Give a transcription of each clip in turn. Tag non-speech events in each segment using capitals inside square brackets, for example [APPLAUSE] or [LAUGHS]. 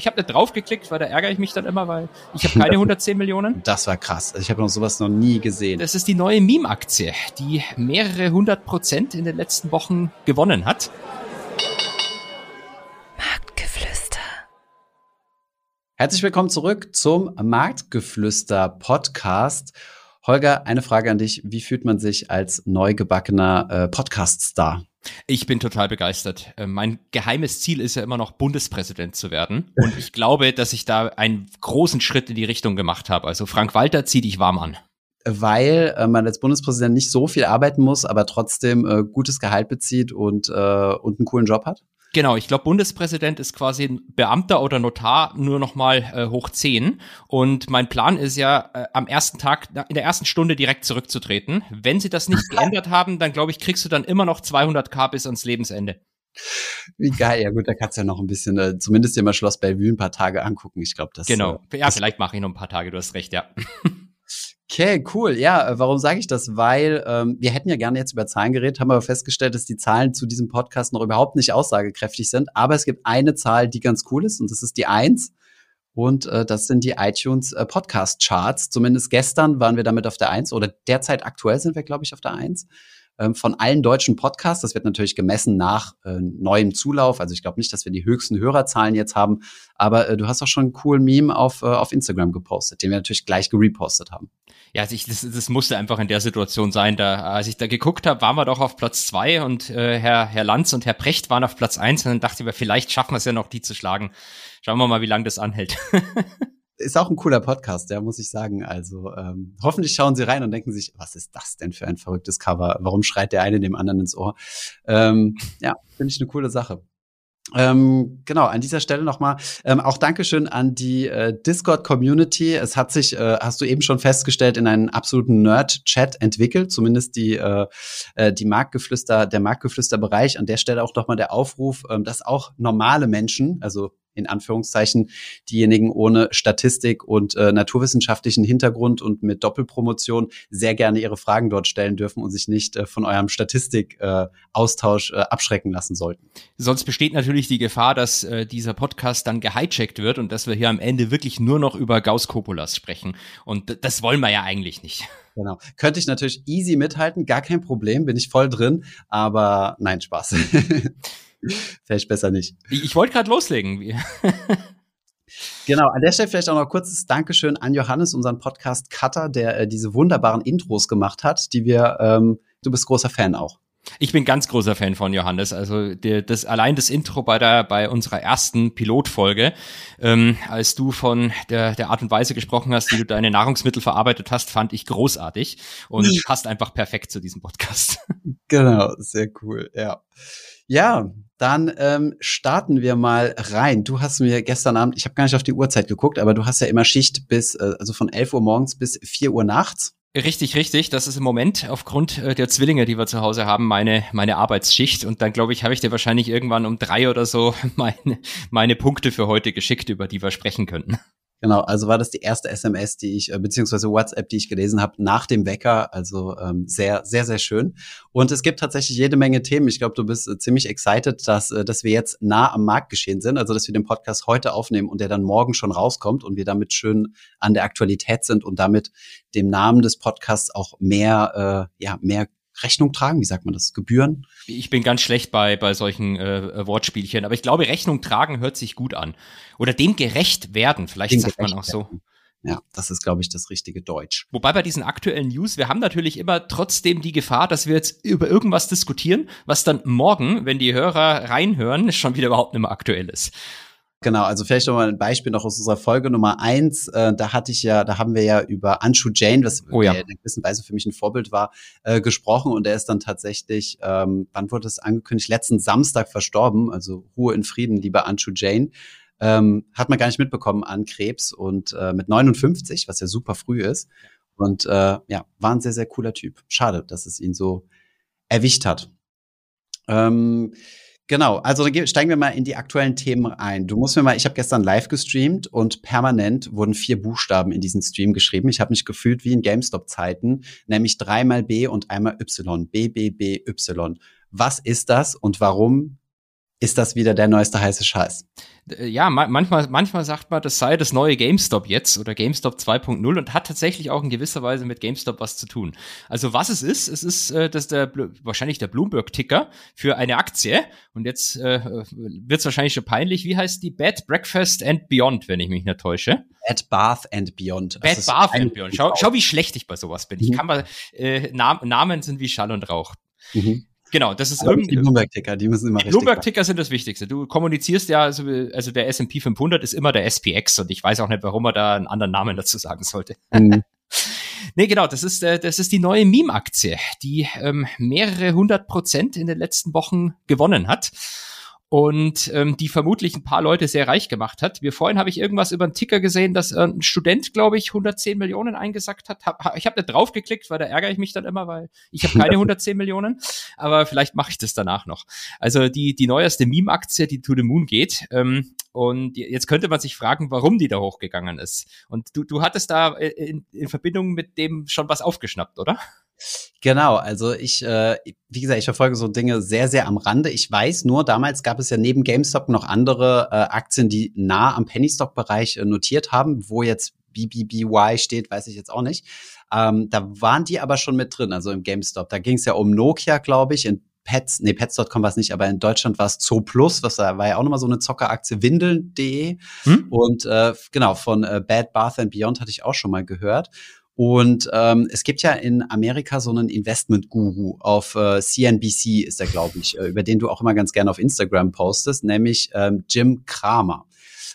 Ich habe nicht draufgeklickt, weil da ärgere ich mich dann immer, weil ich habe keine [LAUGHS] 110 Millionen. Das war krass. Also ich habe noch sowas noch nie gesehen. Das ist die neue Meme-Aktie, die mehrere hundert Prozent in den letzten Wochen gewonnen hat. Marktgeflüster. Herzlich willkommen zurück zum Marktgeflüster Podcast. Holger, eine Frage an dich. Wie fühlt man sich als neu gebackener äh, Podcast-Star? Ich bin total begeistert. Äh, mein geheimes Ziel ist ja immer noch Bundespräsident zu werden. Und ich glaube, dass ich da einen großen Schritt in die Richtung gemacht habe. Also Frank Walter, zieh dich warm an. Weil äh, man als Bundespräsident nicht so viel arbeiten muss, aber trotzdem äh, gutes Gehalt bezieht und, äh, und einen coolen Job hat? Genau, ich glaube, Bundespräsident ist quasi ein Beamter oder Notar nur noch mal äh, hoch zehn. Und mein Plan ist ja, äh, am ersten Tag, in der ersten Stunde direkt zurückzutreten. Wenn sie das nicht geändert haben, dann glaube ich, kriegst du dann immer noch 200k bis ans Lebensende. Wie geil, ja gut, da kannst du ja noch ein bisschen, äh, zumindest dir mal Schloss Bellevue ein paar Tage angucken. Ich glaube, das Genau, äh, ja, vielleicht mache ich noch ein paar Tage, du hast recht, ja. [LAUGHS] Okay, cool. Ja, äh, warum sage ich das? Weil ähm, wir hätten ja gerne jetzt über Zahlen geredet, haben aber festgestellt, dass die Zahlen zu diesem Podcast noch überhaupt nicht aussagekräftig sind. Aber es gibt eine Zahl, die ganz cool ist, und das ist die eins. Und äh, das sind die iTunes äh, Podcast Charts. Zumindest gestern waren wir damit auf der eins oder derzeit aktuell sind wir, glaube ich, auf der eins von allen deutschen Podcasts. Das wird natürlich gemessen nach äh, neuem Zulauf. Also ich glaube nicht, dass wir die höchsten Hörerzahlen jetzt haben. Aber äh, du hast auch schon einen coolen Meme auf, äh, auf Instagram gepostet, den wir natürlich gleich gerepostet haben. Ja, also ich, das, das musste einfach in der Situation sein. Da, als ich da geguckt habe, waren wir doch auf Platz zwei und äh, Herr, Herr Lanz und Herr Precht waren auf Platz eins und dann dachte ich mir, vielleicht schaffen wir es ja noch, die zu schlagen. Schauen wir mal, wie lange das anhält. [LAUGHS] ist auch ein cooler Podcast, ja, muss ich sagen. Also ähm, hoffentlich schauen Sie rein und denken sich, was ist das denn für ein verrücktes Cover? Warum schreit der eine dem anderen ins Ohr? Ähm, ja, finde ich eine coole Sache. Ähm, genau, an dieser Stelle nochmal ähm, auch Dankeschön an die äh, Discord-Community. Es hat sich, äh, hast du eben schon festgestellt, in einen absoluten Nerd-Chat entwickelt, zumindest die, äh, äh, die Marktgeflüster, der Marktgeflüster-Bereich. An der Stelle auch nochmal der Aufruf, ähm, dass auch normale Menschen, also in Anführungszeichen diejenigen ohne Statistik und äh, naturwissenschaftlichen Hintergrund und mit Doppelpromotion sehr gerne ihre Fragen dort stellen dürfen und sich nicht äh, von eurem Statistikaustausch äh, äh, abschrecken lassen sollten. Sonst besteht natürlich die Gefahr, dass äh, dieser Podcast dann gehijackt wird und dass wir hier am Ende wirklich nur noch über Gauss-Copulas sprechen. Und das wollen wir ja eigentlich nicht. [LAUGHS] Genau. Könnte ich natürlich easy mithalten, gar kein Problem, bin ich voll drin, aber nein, Spaß. [LAUGHS] [LAUGHS] vielleicht besser nicht. Ich, ich wollte gerade loslegen. [LAUGHS] [LAUGHS] Genau, an der Stelle vielleicht auch noch kurzes Dankeschön an Johannes, unseren Podcast Cutter, der äh, diese wunderbaren Intros gemacht hat, die wir, ähm, du bist großer Fan auch. Ich bin ganz großer Fan von Johannes. Also der, das allein das Intro bei der bei unserer ersten Pilotfolge, ähm, als du von der der Art und Weise gesprochen hast, wie du deine Nahrungsmittel verarbeitet hast, fand ich großartig und passt einfach perfekt zu diesem Podcast. [LAUGHS] Genau, sehr cool. Ja. Ja, dann ähm, starten wir mal rein. Du hast mir gestern Abend, ich habe gar nicht auf die Uhrzeit geguckt, aber du hast ja immer Schicht bis, äh, also von 11 Uhr morgens bis 4 Uhr nachts. Richtig, richtig. Das ist im Moment aufgrund äh, der Zwillinge, die wir zu Hause haben, meine, meine Arbeitsschicht. Und dann, glaube ich, habe ich dir wahrscheinlich irgendwann um drei oder so [LAUGHS] meine, meine Punkte für heute geschickt, über die wir sprechen könnten. Genau, also war das die erste SMS, die ich, äh, beziehungsweise WhatsApp, die ich gelesen habe, nach dem Wecker. Also ähm, sehr, sehr, sehr schön. Und es gibt tatsächlich jede Menge Themen. Ich glaube, du bist äh, ziemlich excited, dass, äh, dass wir jetzt nah am Markt geschehen sind. Also dass wir den Podcast heute aufnehmen und der dann morgen schon rauskommt und wir damit schön an der Aktualität sind und damit dem Namen des Podcasts auch mehr, äh, ja, mehr Rechnung tragen? Wie sagt man das? Gebühren? Ich bin ganz schlecht bei, bei solchen äh, Wortspielchen, aber ich glaube, Rechnung tragen hört sich gut an. Oder dem gerecht werden, vielleicht dem sagt man auch so. Ja, das ist, glaube ich, das richtige Deutsch. Wobei bei diesen aktuellen News, wir haben natürlich immer trotzdem die Gefahr, dass wir jetzt über irgendwas diskutieren, was dann morgen, wenn die Hörer reinhören, schon wieder überhaupt nicht mehr aktuell ist. Genau, also vielleicht noch mal ein Beispiel noch aus unserer Folge Nummer eins. Äh, da hatte ich ja, da haben wir ja über Anshu Jain, was oh ja. in einer gewissen Weise für mich ein Vorbild war, äh, gesprochen und er ist dann tatsächlich, ähm, wann wurde es angekündigt? Letzten Samstag verstorben. Also Ruhe in Frieden, lieber Anshu Jain. Ähm, hat man gar nicht mitbekommen an Krebs und äh, mit 59, was ja super früh ist. Und äh, ja, war ein sehr, sehr cooler Typ. Schade, dass es ihn so erwischt hat. Ähm, Genau, also steigen wir mal in die aktuellen Themen ein. Du musst mir mal, ich habe gestern live gestreamt und permanent wurden vier Buchstaben in diesen Stream geschrieben. Ich habe mich gefühlt wie in GameStop-Zeiten, nämlich dreimal B und einmal Y. B, B, B, Y. Was ist das und warum ist das wieder der neueste heiße Scheiß. Äh, ja, manchmal, manchmal sagt man, das sei das neue GameStop jetzt oder GameStop 2.0 und hat tatsächlich auch in gewisser Weise mit GameStop was zu tun. Also was es ist, es ist äh, das der wahrscheinlich der Bloomberg-Ticker für eine Aktie und jetzt äh, wird es wahrscheinlich schon peinlich. Wie heißt die? Bed Breakfast and Beyond, wenn ich mich nicht täusche. Bed Bath and Beyond. Bed Bath and Beyond. Schau, schau, wie schlecht ich bei sowas bin. Ich mhm. kann mal äh, Namen sind wie Schall und Rauch. Mhm. Genau, das ist irgendwie. Die Bloomberg-Ticker, die müssen immer Die Bloomberg-Ticker sind das Wichtigste. Du kommunizierst ja, also, also der S&P 500 ist immer der SPX und ich weiß auch nicht, warum man da einen anderen Namen dazu sagen sollte. [LAUGHS] Mhm. [LAUGHS] nee, genau, das ist, äh, das ist die neue Meme-Aktie, die ähm, mehrere hundert Prozent in den letzten Wochen gewonnen hat und ähm, die vermutlich ein paar Leute sehr reich gemacht hat. Wir vorhin habe ich irgendwas über einen Ticker gesehen, dass äh, ein Student, glaube ich, 110 Millionen eingesackt hat. Hab, ich habe da draufgeklickt, weil da ärgere ich mich dann immer, weil ich habe keine [LAUGHS] 110 Millionen, aber vielleicht mache ich das danach noch. Also die die neueste Meme-Aktie, die to the Moon geht. Ähm, und jetzt könnte man sich fragen, warum die da hochgegangen ist. Und du, du hattest da äh, in, in Verbindung mit dem schon was aufgeschnappt, oder? Genau, also ich, äh, wie gesagt, ich verfolge so Dinge sehr, sehr am Rande. Ich weiß nur, damals gab es ja neben GameStop noch andere äh, Aktien, die nah am Penny-Stock-Bereich äh, notiert haben, wo jetzt BBBY steht, weiß ich jetzt auch nicht. Ähm, da waren die aber schon mit drin, also im GameStop. Da ging es ja um Nokia, glaube ich, in Pets, nee, Pets.com war es nicht, aber in Deutschland war es Zoo Plus, was da war ja auch nochmal so eine Zockeraktie, Windeln.de. Hm? Und äh, genau, von äh, Bad Bath and Beyond hatte ich auch schon mal gehört. Und ähm, es gibt ja in Amerika so einen Investment-Guru auf äh, CNBC, ist er, glaube ich, äh, über den du auch immer ganz gerne auf Instagram postest, nämlich ähm, Jim Kramer.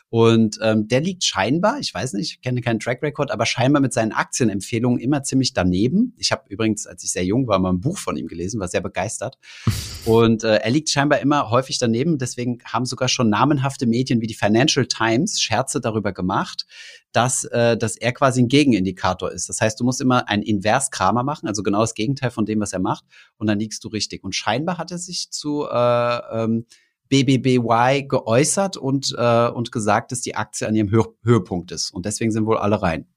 Und ähm, der liegt scheinbar, ich weiß nicht, ich kenne keinen Track Record, aber scheinbar mit seinen Aktienempfehlungen immer ziemlich daneben. Ich habe übrigens, als ich sehr jung war, mal ein Buch von ihm gelesen, war sehr begeistert. [LAUGHS] Und äh, er liegt scheinbar immer häufig daneben. Deswegen haben sogar schon namenhafte Medien wie die Financial Times Scherze darüber gemacht, dass, äh, dass er quasi ein Gegenindikator ist. Das heißt, du musst immer ein Invers-Kramer machen, also genau das Gegenteil von dem, was er macht, und dann liegst du richtig. Und scheinbar hat er sich zu äh, ähm, BBBY geäußert und, äh, und gesagt, dass die Aktie an ihrem Hö Höhepunkt ist. Und deswegen sind wohl alle rein.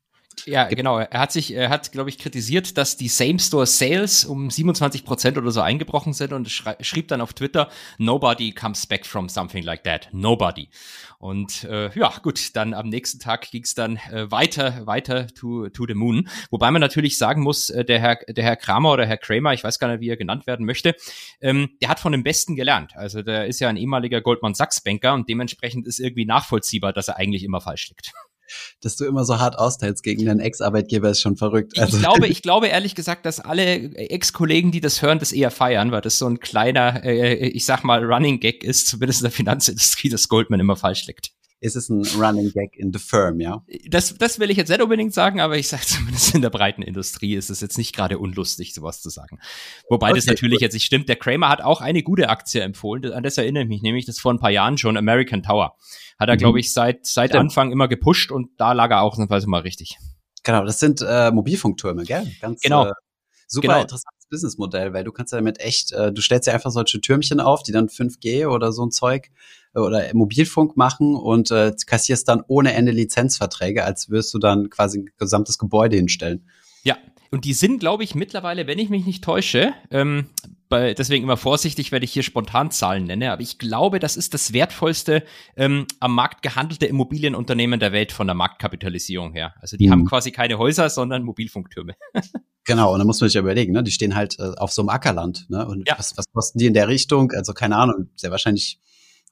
Ja, genau. Er hat sich, er hat, glaube ich, kritisiert, dass die Same-Store-Sales um 27 Prozent oder so eingebrochen sind und schrieb dann auf Twitter, nobody comes back from something like that. Nobody. Und äh, ja, gut, dann am nächsten Tag ging es dann äh, weiter, weiter to, to the moon. Wobei man natürlich sagen muss, äh, der, Herr, der Herr Kramer oder Herr Kramer, ich weiß gar nicht, wie er genannt werden möchte, ähm, der hat von dem Besten gelernt. Also der ist ja ein ehemaliger Goldman Sachs-Banker und dementsprechend ist irgendwie nachvollziehbar, dass er eigentlich immer falsch liegt dass du immer so hart austeilst gegen deinen Ex-Arbeitgeber ist schon verrückt. Also. Ich glaube, [LAUGHS] ich glaube ehrlich gesagt, dass alle Ex-Kollegen, die das hören, das eher feiern, weil das so ein kleiner, äh, ich sag mal, Running Gag ist, zumindest in der Finanzindustrie, dass Goldman immer falsch liegt ist es ein Running Gag in the Firm, ja? Das, das will ich jetzt nicht unbedingt sagen, aber ich sage [LAUGHS] zumindest in der breiten Industrie ist es jetzt nicht gerade unlustig, sowas zu sagen. Wobei okay, das natürlich gut. jetzt nicht stimmt. Der Kramer hat auch eine gute Aktie empfohlen. An das erinnere ich mich nämlich, das vor ein paar Jahren schon American Tower. Hat er, mhm. glaube ich, seit, seit Anfang immer gepusht und da lag er auch ausnahmsweise mal richtig. Genau, das sind äh, Mobilfunktürme, gell? Ganz, genau. Äh, super genau. interessantes Businessmodell, weil du kannst ja damit echt, äh, du stellst ja einfach solche Türmchen auf, die dann 5G oder so ein Zeug äh, oder Mobilfunk machen und äh, kassierst dann ohne Ende Lizenzverträge, als wirst du dann quasi ein gesamtes Gebäude hinstellen. Ja, und die sind, glaube ich, mittlerweile, wenn ich mich nicht täusche, ähm, bei, deswegen immer vorsichtig, wenn ich hier spontan Zahlen nenne, aber ich glaube, das ist das wertvollste ähm, am Markt gehandelte Immobilienunternehmen der Welt von der Marktkapitalisierung her. Also die mhm. haben quasi keine Häuser, sondern Mobilfunktürme. [LAUGHS] genau, und da muss man sich ja überlegen, ne? die stehen halt äh, auf so einem Ackerland. Ne? Und ja. was, was kosten die in der Richtung? Also keine Ahnung, sehr wahrscheinlich,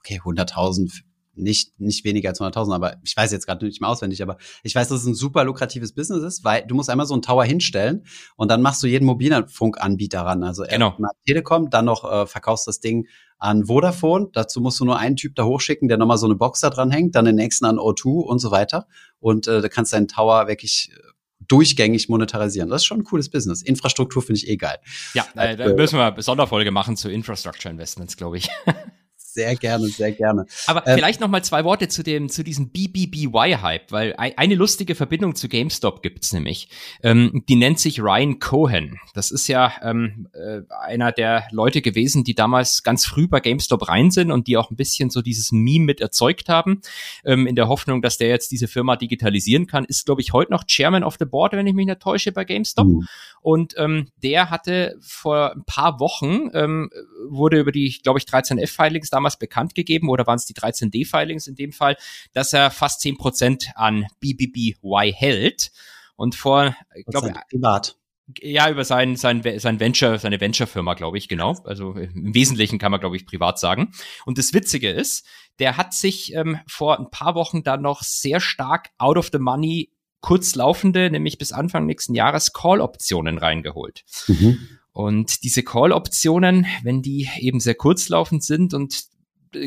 okay, 100.000 nicht, nicht weniger als 100.000, aber ich weiß jetzt gerade nicht mehr auswendig, aber ich weiß, dass es ein super lukratives Business ist, weil du musst einmal so einen Tower hinstellen und dann machst du jeden Mobilfunkanbieter ran. Also genau. Telekom, dann noch äh, verkaufst das Ding an Vodafone. Dazu musst du nur einen Typ da hochschicken, der nochmal so eine Box da dran hängt, dann den nächsten an O2 und so weiter. Und äh, da kannst deinen Tower wirklich äh, durchgängig monetarisieren. Das ist schon ein cooles Business. Infrastruktur finde ich eh geil. Ja, äh, da müssen wir eine Sonderfolge machen zu Infrastructure Investments, glaube ich. [LAUGHS] Sehr gerne, sehr gerne. Aber ähm, vielleicht noch mal zwei Worte zu dem, zu diesem BBBY-Hype, weil eine lustige Verbindung zu GameStop gibt's nämlich. Ähm, die nennt sich Ryan Cohen. Das ist ja ähm, äh, einer der Leute gewesen, die damals ganz früh bei GameStop rein sind und die auch ein bisschen so dieses Meme mit erzeugt haben, ähm, in der Hoffnung, dass der jetzt diese Firma digitalisieren kann. Ist, glaube ich, heute noch Chairman of the Board, wenn ich mich nicht täusche, bei GameStop. Mhm. Und ähm, der hatte vor ein paar Wochen, ähm, wurde über die, glaube ich, 13F-Filings damals damals bekannt gegeben, oder waren es die 13D-Filings in dem Fall, dass er fast zehn Prozent an BBBY hält. Und vor, ich glaube, privat. Ja, über sein, sein, sein Venture, seine Venture-Firma, glaube ich, genau. Also im Wesentlichen kann man, glaube ich, privat sagen. Und das Witzige ist, der hat sich ähm, vor ein paar Wochen dann noch sehr stark out of the money kurzlaufende, nämlich bis Anfang nächsten Jahres Call-Optionen reingeholt. Mhm. Und diese Call-Optionen, wenn die eben sehr kurzlaufend sind und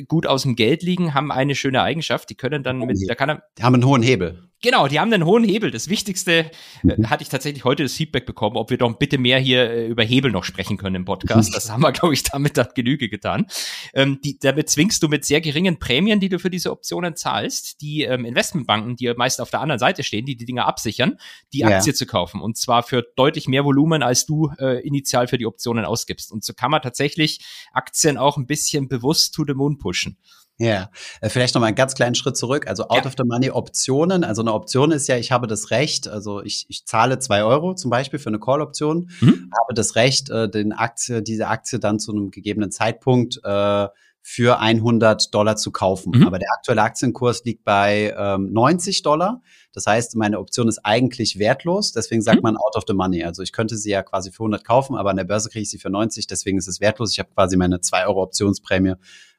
gut aus dem Geld liegen, haben eine schöne Eigenschaft. Die können dann mit, da kann er, die haben einen hohen Hebel. Genau, die haben einen hohen Hebel. Das Wichtigste äh, mhm. hatte ich tatsächlich heute das Feedback bekommen, ob wir doch bitte mehr hier äh, über Hebel noch sprechen können im Podcast. Mhm. Das haben wir, glaube ich, damit dann Genüge getan. Ähm, die, damit zwingst du mit sehr geringen Prämien, die du für diese Optionen zahlst, die ähm, Investmentbanken, die meist auf der anderen Seite stehen, die die Dinger absichern, die ja. Aktie zu kaufen. Und zwar für deutlich mehr Volumen, als du äh, initial für die Optionen ausgibst. Und so kann man tatsächlich Aktien auch ein bisschen bewusst to the moon pushen. Ja, äh, vielleicht noch mal einen ganz kleinen Schritt zurück. Also out ja. of the money Optionen. Also eine Option ist ja, ich habe das Recht, also ich, ich zahle zwei Euro zum Beispiel für eine Call-Option, mhm. habe das Recht, äh, den Aktie, diese Aktie dann zu einem gegebenen Zeitpunkt äh, für 100 Dollar zu kaufen. Mhm. Aber der aktuelle Aktienkurs liegt bei ähm, 90 Dollar. Das heißt, meine Option ist eigentlich wertlos. Deswegen sagt mhm. man out of the money. Also ich könnte sie ja quasi für 100 kaufen, aber an der Börse kriege ich sie für 90. Deswegen ist es wertlos. Ich habe quasi meine 2 Euro Optionsprämie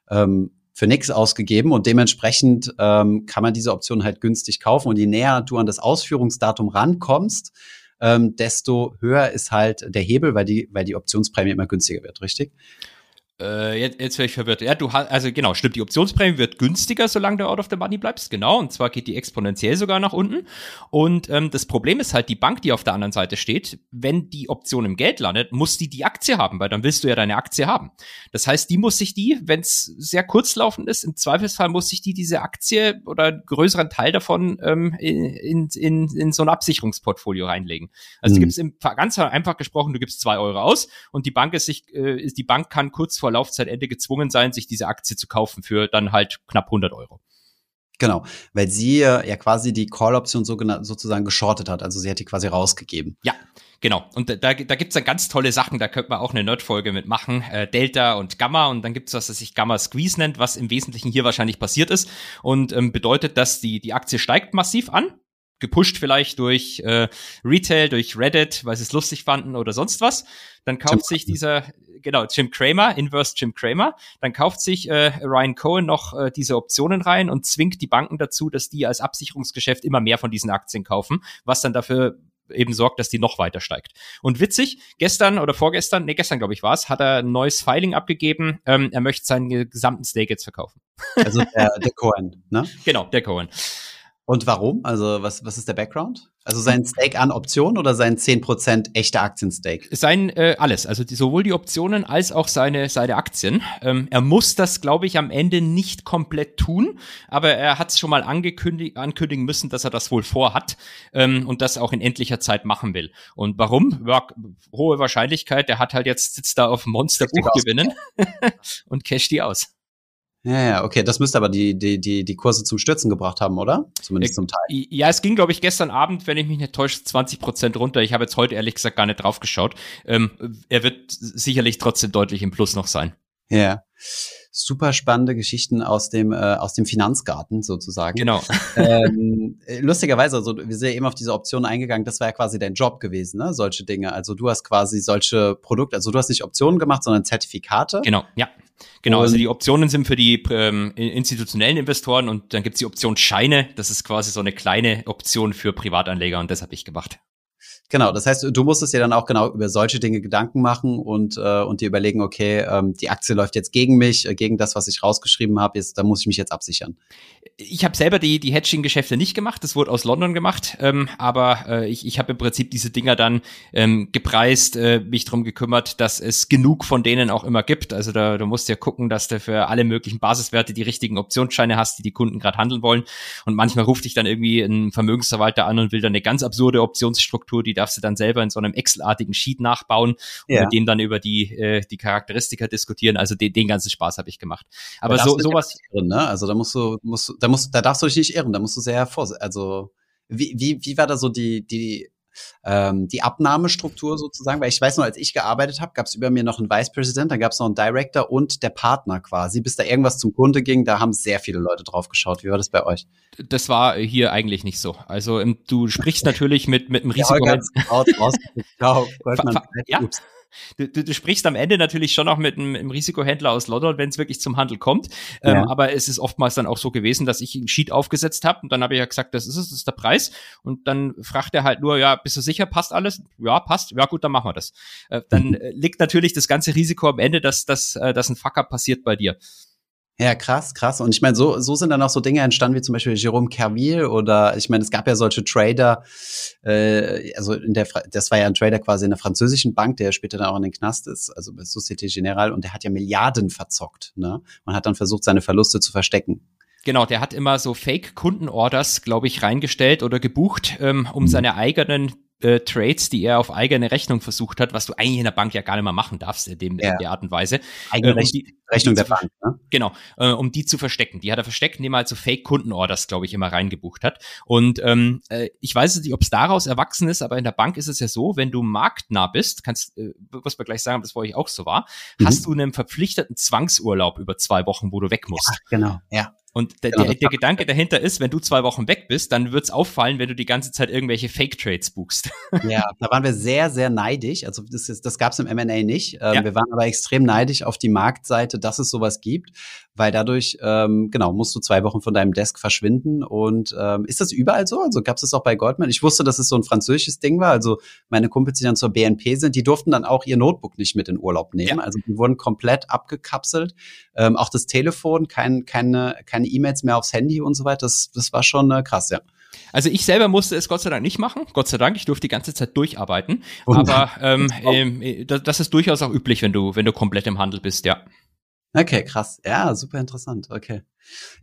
ähm, für nichts ausgegeben und dementsprechend ähm, kann man diese Option halt günstig kaufen. Und je näher du an das Ausführungsdatum rankommst, ähm, desto höher ist halt der Hebel, weil die, weil die Optionsprämie immer günstiger wird, richtig? Äh, jetzt, jetzt wäre ich verwirrt. Ja, du hast, also genau, stimmt, die Optionsprämie wird günstiger, solange du out of the money bleibst, genau. Und zwar geht die exponentiell sogar nach unten. Und ähm, das Problem ist halt, die Bank, die auf der anderen Seite steht, wenn die Option im Geld landet, muss die die Aktie haben, weil dann willst du ja deine Aktie haben. Das heißt, die muss sich die, wenn es sehr kurzlaufend ist, im Zweifelsfall muss sich die diese Aktie oder einen größeren Teil davon ähm, in, in, in so ein Absicherungsportfolio reinlegen. Also mhm. du gibst im, ganz einfach gesprochen, du gibst zwei Euro aus und die Bank ist sich, äh, die Bank kann kurz vor Laufzeitende gezwungen sein, sich diese Aktie zu kaufen für dann halt knapp 100 Euro. Genau, weil sie äh, ja quasi die Call-Option sozusagen geschortet hat. Also sie hat die quasi rausgegeben. Ja, genau. Und da, da gibt's dann ganz tolle Sachen, da könnte man auch eine Nerd-Folge mitmachen. Äh, Delta und Gamma und dann gibt's was, das sich Gamma Squeeze nennt, was im Wesentlichen hier wahrscheinlich passiert ist und ähm, bedeutet, dass die, die Aktie steigt massiv an, gepusht vielleicht durch äh, Retail, durch Reddit, weil sie es lustig fanden oder sonst was. Dann kauft sich dieser, genau, Jim Cramer, Inverse Jim Cramer, dann kauft sich äh, Ryan Cohen noch äh, diese Optionen rein und zwingt die Banken dazu, dass die als Absicherungsgeschäft immer mehr von diesen Aktien kaufen, was dann dafür eben sorgt, dass die noch weiter steigt. Und witzig, gestern oder vorgestern, nee, gestern glaube ich war es, hat er ein neues Filing abgegeben. Ähm, er möchte seinen gesamten Stake jetzt verkaufen. Also der, der [LAUGHS] Cohen, ne? Genau, der Cohen. Und warum? Also was, was ist der Background? Also sein Stake an Optionen oder sein 10% echter Aktienstake? Sein äh, alles, also die, sowohl die Optionen als auch seine, seine Aktien. Ähm, er muss das, glaube ich, am Ende nicht komplett tun, aber er hat es schon mal angekündigt, ankündigen müssen, dass er das wohl vorhat ähm, und das auch in endlicher Zeit machen will. Und warum? Ja, hohe Wahrscheinlichkeit, der hat halt jetzt sitzt da auf Monsterbuch gewinnen [LAUGHS] und cash die aus. Ja, ja, okay, das müsste aber die, die, die, die Kurse zum Stürzen gebracht haben, oder? Zumindest zum Teil. Ja, es ging, glaube ich, gestern Abend, wenn ich mich nicht täusche, 20 Prozent runter. Ich habe jetzt heute ehrlich gesagt gar nicht drauf geschaut. Ähm, er wird sicherlich trotzdem deutlich im Plus noch sein. Ja. Super spannende Geschichten aus dem, äh, aus dem Finanzgarten sozusagen. Genau. [LAUGHS] ähm, lustigerweise, also wir sind ja eben auf diese Option eingegangen, das war ja quasi dein Job gewesen, ne? Solche Dinge. Also du hast quasi solche Produkte, also du hast nicht Optionen gemacht, sondern Zertifikate. Genau, ja. Genau, also die Optionen sind für die ähm, institutionellen Investoren und dann gibt's die Option Scheine. Das ist quasi so eine kleine Option für Privatanleger und das habe ich gemacht. Genau, das heißt, du musstest dir dann auch genau über solche Dinge Gedanken machen und, äh, und dir überlegen, okay, ähm, die Aktie läuft jetzt gegen mich, äh, gegen das, was ich rausgeschrieben habe, jetzt, da muss ich mich jetzt absichern. Ich habe selber die, die Hedging-Geschäfte nicht gemacht, das wurde aus London gemacht, ähm, aber äh, ich, ich habe im Prinzip diese Dinger dann ähm, gepreist, äh, mich drum gekümmert, dass es genug von denen auch immer gibt. Also da, du musst ja gucken, dass du für alle möglichen Basiswerte die richtigen Optionsscheine hast, die die Kunden gerade handeln wollen. Und manchmal ruft dich dann irgendwie ein Vermögensverwalter an und will dann eine ganz absurde Optionsstruktur, die darfst du dann selber in so einem Excel-artigen Sheet nachbauen und ja. mit dem dann über die, äh, die Charakteristika diskutieren. Also den, den ganzen Spaß habe ich gemacht. Aber so, sowas. Irren, ne? Also da musst du, musst, da musst, da darfst du dich nicht irren, da musst du sehr vorsichtig, also wie, wie, wie war da so die, die, Ähm, die Abnahmestruktur sozusagen, weil ich weiß noch, als ich gearbeitet habe, gab es über mir noch einen Vice President, dann gab es noch einen Director und der Partner quasi. Bis da irgendwas zum Kunde ging, da haben sehr viele Leute drauf geschaut. Wie war das bei euch? Das war hier eigentlich nicht so. Also ähm, du sprichst natürlich mit, mit dem Risiko. Ja, du, du, du sprichst am Ende natürlich schon auch mit einem, einem Risikohändler aus London, wenn es wirklich zum Handel kommt. Ähm, ja. Aber es ist oftmals dann auch so gewesen, dass ich einen Sheet aufgesetzt habe und dann habe ich ja gesagt, das ist es, das ist der Preis. Und dann fragt er halt nur, ja, bist du sicher, passt alles? Ja, passt. Ja, gut, dann machen wir das. Äh, dann mhm. liegt natürlich das ganze Risiko am Ende, dass, dass, äh, dass ein Fuck-up passiert bei dir. Ja, krass, krass. Und ich meine, so, so sind dann auch so Dinge entstanden wie zum Beispiel Jerome Kervil oder ich meine, es gab ja solche Trader, äh, also in der, das war ja ein Trader quasi in der französischen Bank, der später dann auch in den Knast ist, also bei Societe Generale und der hat ja Milliarden verzockt, ne? Und hat dann versucht, seine Verluste zu verstecken. Genau, der hat immer so Fake-Kundenorders, glaube ich, reingestellt oder gebucht, ähm, um mhm. seine eigenen äh, Trades, die er auf eigene Rechnung versucht hat, was du eigentlich in der Bank ja gar nicht mehr machen darfst, in, dem, ja. in der Art und Weise. Eigene äh, um die, Rechnung der Bank, ne? Genau, äh, um die zu verstecken. Die hat er versteckt, indem er halt so Fake-Kundenorders, glaube ich, immer reingebucht hat. Und ähm, äh, ich weiß nicht, ob es daraus erwachsen ist, aber in der Bank ist es ja so, wenn du marktnah bist, kannst, äh, was wir gleich sagen, ob das bei euch auch so war, mhm. hast du einen verpflichteten Zwangsurlaub über zwei Wochen, wo du weg musst. Ja, genau, ja. Und der, genau, der, der Gedanke dahinter ist, wenn du zwei Wochen weg bist, dann wird's auffallen, wenn du die ganze Zeit irgendwelche Fake-Trades buchst. [LAUGHS] Ja, da waren wir sehr, sehr neidisch. Also das, ist, das gab's im M&A nicht. Ähm, ja. Wir waren aber extrem neidisch auf die Marktseite, dass es sowas gibt, weil dadurch, ähm, genau, musst du zwei Wochen von deinem Desk verschwinden. Und ähm, ist das überall so? Also gab's das auch bei Goldman? Ich wusste, dass es so ein französisches Ding war. Also meine Kumpels, die dann zur BNP sind, die durften dann auch ihr Notebook nicht mit in Urlaub nehmen. Ja. Also die wurden komplett abgekapselt. Ähm, auch das Telefon, kein, keine, keine E-Mails mehr aufs Handy und so weiter. Das, das war schon äh, krass, ja. Also ich selber musste es Gott sei Dank nicht machen. Gott sei Dank, ich durfte die ganze Zeit durcharbeiten. Aber [LAUGHS] ähm, ähm, das ist durchaus auch üblich, wenn du, wenn du komplett im Handel bist, ja. Okay, krass. Ja, super interessant. Okay.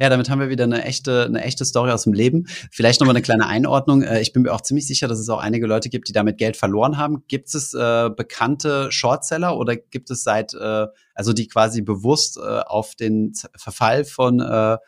Ja, damit haben wir wieder eine echte, eine echte Story aus dem Leben. Vielleicht nochmal eine kleine Einordnung. Äh, ich bin mir auch ziemlich sicher, dass es auch einige Leute gibt, die damit Geld verloren haben. Gibt es äh, bekannte Shortseller oder gibt es seit, äh, also die quasi bewusst äh, auf den Verfall von äh,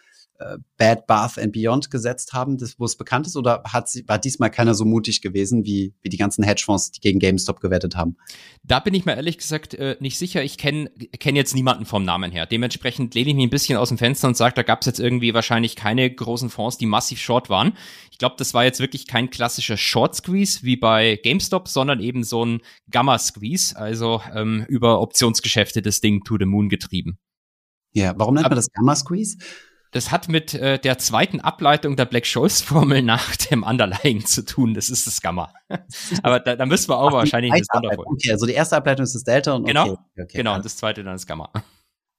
Bad Bath and Beyond gesetzt haben, das, wo es bekannt ist, oder hat sie, war diesmal keiner so mutig gewesen, wie, wie die ganzen Hedgefonds, die gegen GameStop gewettet haben? Da bin ich mir ehrlich gesagt äh, nicht sicher. Ich kenne kenn jetzt niemanden vom Namen her. Dementsprechend lehne ich mich ein bisschen aus dem Fenster und sage, da gab es jetzt irgendwie wahrscheinlich keine großen Fonds, die massiv short waren. Ich glaube, das war jetzt wirklich kein klassischer Short Squeeze wie bei GameStop, sondern eben so ein Gamma Squeeze, also ähm, über Optionsgeschäfte das Ding to the moon getrieben. Ja, warum nennt man das Gamma Squeeze? Das hat mit äh, der zweiten Ableitung der Black-Scholes-Formel nach dem Underlying [LAUGHS] zu tun. Das ist das Gamma. [LAUGHS] Aber da, da müssen wir auch Ach, wahrscheinlich eine Sonderfolge. Okay, also die erste Ableitung ist das Delta und genau, okay, okay, genau, und das zweite dann das Gamma.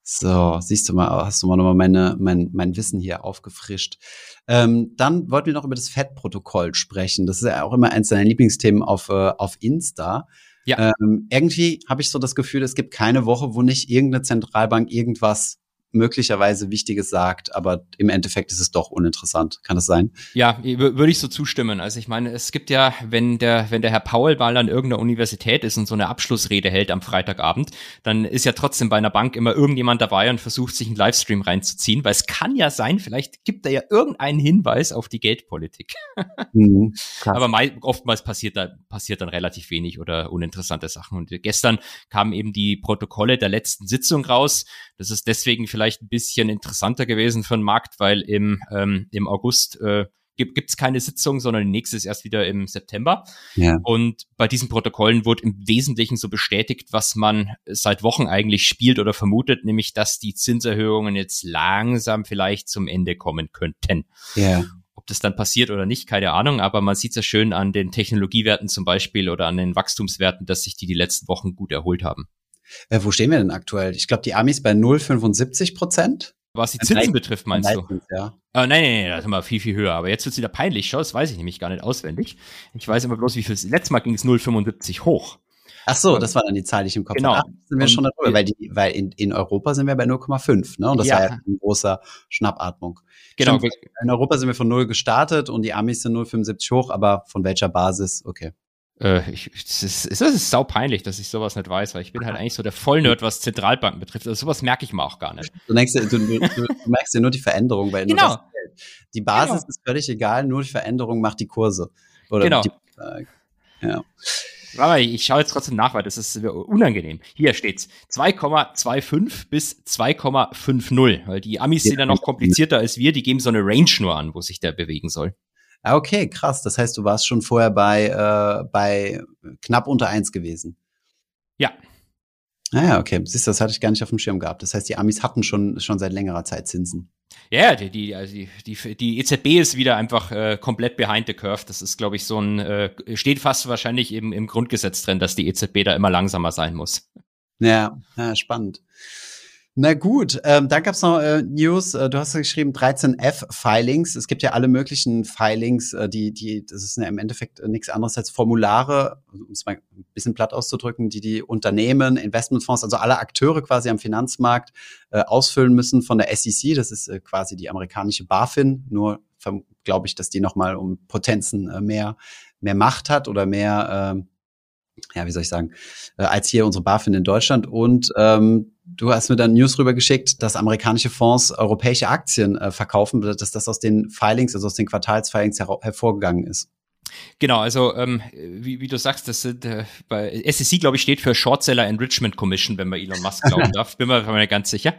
So, siehst du mal, hast du mal nochmal meine, mein, mein Wissen hier aufgefrischt. Ähm, dann wollten wir noch über das FED-Protokoll sprechen. Das ist ja auch immer eins deiner Lieblingsthemen auf, äh, auf Insta. Ja. Ähm, irgendwie habe ich so das Gefühl, es gibt keine Woche, wo nicht irgendeine Zentralbank irgendwas möglicherweise Wichtiges sagt, aber im Endeffekt ist es doch uninteressant. Kann das sein? Ja, würde ich so zustimmen. Also ich meine, es gibt ja, wenn der, wenn der Herr Paul mal an irgendeiner Universität ist und so eine Abschlussrede hält am Freitagabend, dann ist ja trotzdem bei einer Bank immer irgendjemand dabei und versucht sich einen Livestream reinzuziehen, weil es kann ja sein, vielleicht gibt er ja irgendeinen Hinweis auf die Geldpolitik. [LAUGHS] Mhm, aber oftmals passiert da, passiert dann relativ wenig oder uninteressante Sachen. Und gestern kamen eben die Protokolle der letzten Sitzung raus. Das ist deswegen vielleicht vielleicht ein bisschen interessanter gewesen für den Markt, weil im, ähm, im August äh, gibt es keine Sitzung, sondern die nächste ist erst wieder im September. Ja. Und bei diesen Protokollen wurde im Wesentlichen so bestätigt, was man seit Wochen eigentlich spielt oder vermutet, nämlich dass die Zinserhöhungen jetzt langsam vielleicht zum Ende kommen könnten. Ja. Ob das dann passiert oder nicht, keine Ahnung, aber man sieht es ja schön an den Technologiewerten zum Beispiel oder an den Wachstumswerten, dass sich die die letzten Wochen gut erholt haben. Äh, wo stehen wir denn aktuell? Ich glaube, die Amis bei 0,75 Prozent. Was die Zinsen betrifft, meinst du? Ja. Äh, nein, nein, nein, das ist immer viel, viel höher. Aber jetzt wird es wieder peinlich. Schau, das weiß ich nämlich gar nicht auswendig. Ich weiß immer bloß, wie viel. Letztes Mal ging es 0,75 hoch. Ach so, das war dann die Zahl, die ich im Kopf genau. hatte. sind wir Und, schon darüber, weil, die, weil in, in Europa sind wir bei 0,5, ne? Und das ja. war ja ein großer Schnappatmung. Genau. Stimmt, in Europa sind wir von 0 gestartet und die Amis sind 0,75 hoch, aber von welcher Basis? Okay. Äh, ich, es ist, es ist sau peinlich, dass ich sowas nicht weiß, weil ich bin halt eigentlich so der Vollnerd, was Zentralbanken betrifft. Also sowas merke ich mir auch gar nicht. Du, merkst, du, du, du merkst ja nur die Veränderung, weil genau. die Basis genau. ist völlig egal, nur die Veränderung macht die Kurse. Oder genau. Die, äh, Ja. Aber ich schaue jetzt trotzdem nach, weil das ist unangenehm. Hier steht's 2,25 bis 2,50, weil die Amis sind ja noch komplizierter als wir, die geben so eine Range nur an, wo sich der bewegen soll. Ah, okay, krass. Das heißt, du warst schon vorher bei, äh, bei knapp unter eins gewesen. Ja. Naja, ah, okay. Siehst du, das hatte ich gar nicht auf dem Schirm gehabt. Das heißt, die Amis hatten schon, schon seit längerer Zeit Zinsen. Ja, die, die, also die, die, die EZB ist wieder einfach äh, komplett behind the curve. Das ist, glaube ich, so ein, äh, steht fast wahrscheinlich im, im Grundgesetz drin, dass die EZB da immer langsamer sein muss. Ja, ja spannend. Na gut, ähm, dann gab's noch äh, News. Äh, du hast ja geschrieben 13F-Filings. Es gibt ja alle möglichen Filings, äh, die, die, das ist ja im Endeffekt äh, nichts anderes als Formulare, um es mal ein bisschen platt auszudrücken, die die Unternehmen, Investmentfonds, also alle Akteure quasi am Finanzmarkt äh, ausfüllen müssen von der SEC. Das ist äh, quasi die amerikanische BaFin. Nur glaube ich, dass die noch mal um Potenzen äh, mehr mehr Macht hat oder mehr äh, ja, wie soll ich sagen, äh, als hier unsere BaFin in Deutschland. Und ähm, du hast mir dann News rübergeschickt, dass amerikanische Fonds europäische Aktien äh, verkaufen, dass das aus den Filings, also aus den Quartalsfilings her hervorgegangen ist. Genau, also ähm, wie, wie du sagst, das sind äh, bei SEC, glaube ich, steht für Short Seller Enrichment Commission, wenn man Elon Musk glauben [LAUGHS] darf. Bin mir, bin mir ganz sicher.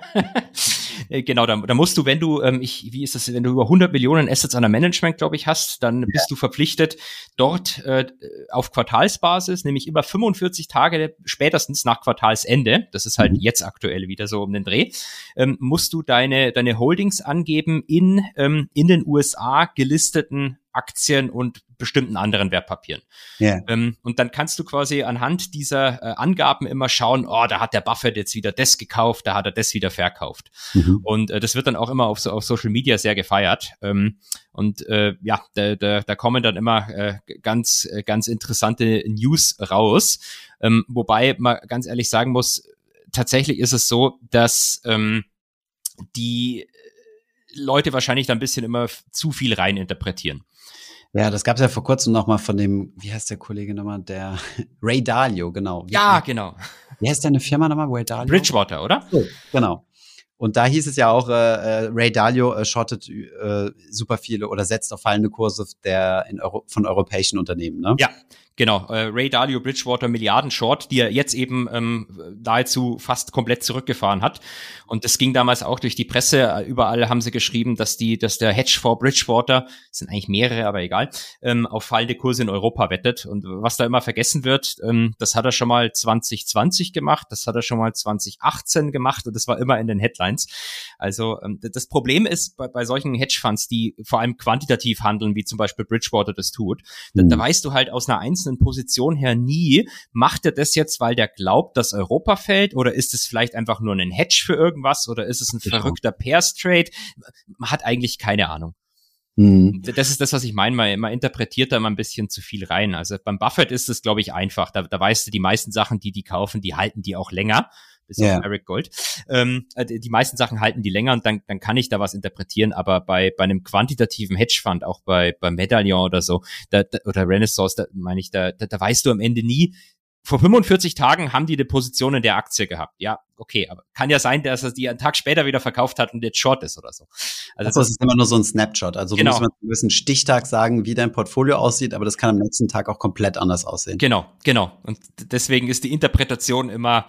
Äh, genau, da, da musst du, wenn du, ähm, ich, wie ist das, wenn du über 100 Millionen Assets under Management, glaube ich, hast, dann ja. bist du verpflichtet, dort äh, auf Quartalsbasis, nämlich immer 45 Tage spätestens nach Quartalsende, das ist halt mhm. jetzt aktuell wieder so um den Dreh, ähm, musst du deine, deine Holdings angeben in, ähm, in den USA gelisteten Aktien und bestimmten anderen Wertpapieren. Yeah. Ähm, und dann kannst du quasi anhand dieser äh, Angaben immer schauen, oh, da hat der Buffett jetzt wieder das gekauft, da hat er das wieder verkauft. Mhm. Und äh, das wird dann auch immer auf, so, auf Social Media sehr gefeiert. Ähm, und äh, ja, da, da, da kommen dann immer äh, ganz, äh, ganz interessante News raus. Ähm, wobei man ganz ehrlich sagen muss, tatsächlich ist es so, dass ähm, die Leute wahrscheinlich da ein bisschen immer zu viel rein interpretieren. Ja, das gab es ja vor kurzem noch mal von dem, wie heißt der Kollege nochmal, der [LAUGHS] Ray Dalio, genau. Wie, ja, genau. Wie heißt deine Firma nochmal, Ray Dalio? Bridgewater, oder? Oh, genau. Und da hieß es ja auch, äh, äh, Ray Dalio äh, shortet äh, super viele oder setzt auf fallende Kurse der in Euro von europäischen Unternehmen, ne? Ja, Genau, äh, Ray Dalio Bridgewater Milliarden Short, die er jetzt eben ähm, nahezu fast komplett zurückgefahren hat. Und das ging damals auch durch die Presse. Überall haben sie geschrieben, dass die, dass der Hedgefonds Bridgewater, sind eigentlich mehrere, aber egal, ähm, auf fallende Kurse in Europa wettet. Und was da immer vergessen wird, ähm, das hat er schon mal 2020 gemacht, das hat er schon mal 2018 gemacht und das war immer in den Headlines. Also ähm, das Problem ist bei, bei solchen Hedgefonds, die vor allem quantitativ handeln, wie zum Beispiel Bridgewater das tut, mhm. da, da weißt du halt aus einer einzelnen Position her nie, macht er das jetzt, weil der glaubt, dass Europa fällt oder ist es vielleicht einfach nur ein Hedge für irgendwas oder ist es ein genau. verrückter Pairs Trade? Man hat eigentlich keine Ahnung. Mhm. Das ist das, was ich meine. Man, man interpretiert da immer ein bisschen zu viel rein. Also beim Buffett ist es, glaube ich, einfach. Da, da weißt du, die meisten Sachen, die die kaufen, die halten die auch länger bis yeah. auf Eric Gold. Ähm, äh, die meisten Sachen halten die länger und dann, dann kann ich da was interpretieren, aber bei, bei einem quantitativen Hedgefund, auch bei, bei Medallion oder so, da, da, oder Renaissance, da meine ich, da, da, da weißt du am Ende nie, vor 45 Tagen haben die eine Position in der Aktie gehabt. Ja, okay, aber kann ja sein, dass er die einen Tag später wieder verkauft hat und jetzt short ist oder so. Also Achso, das ist immer nur so ein Snapshot. Also genau. du musst einen gewissen Stichtag sagen, wie dein Portfolio aussieht, aber das kann am nächsten Tag auch komplett anders aussehen. Genau, genau. Und deswegen ist die Interpretation immer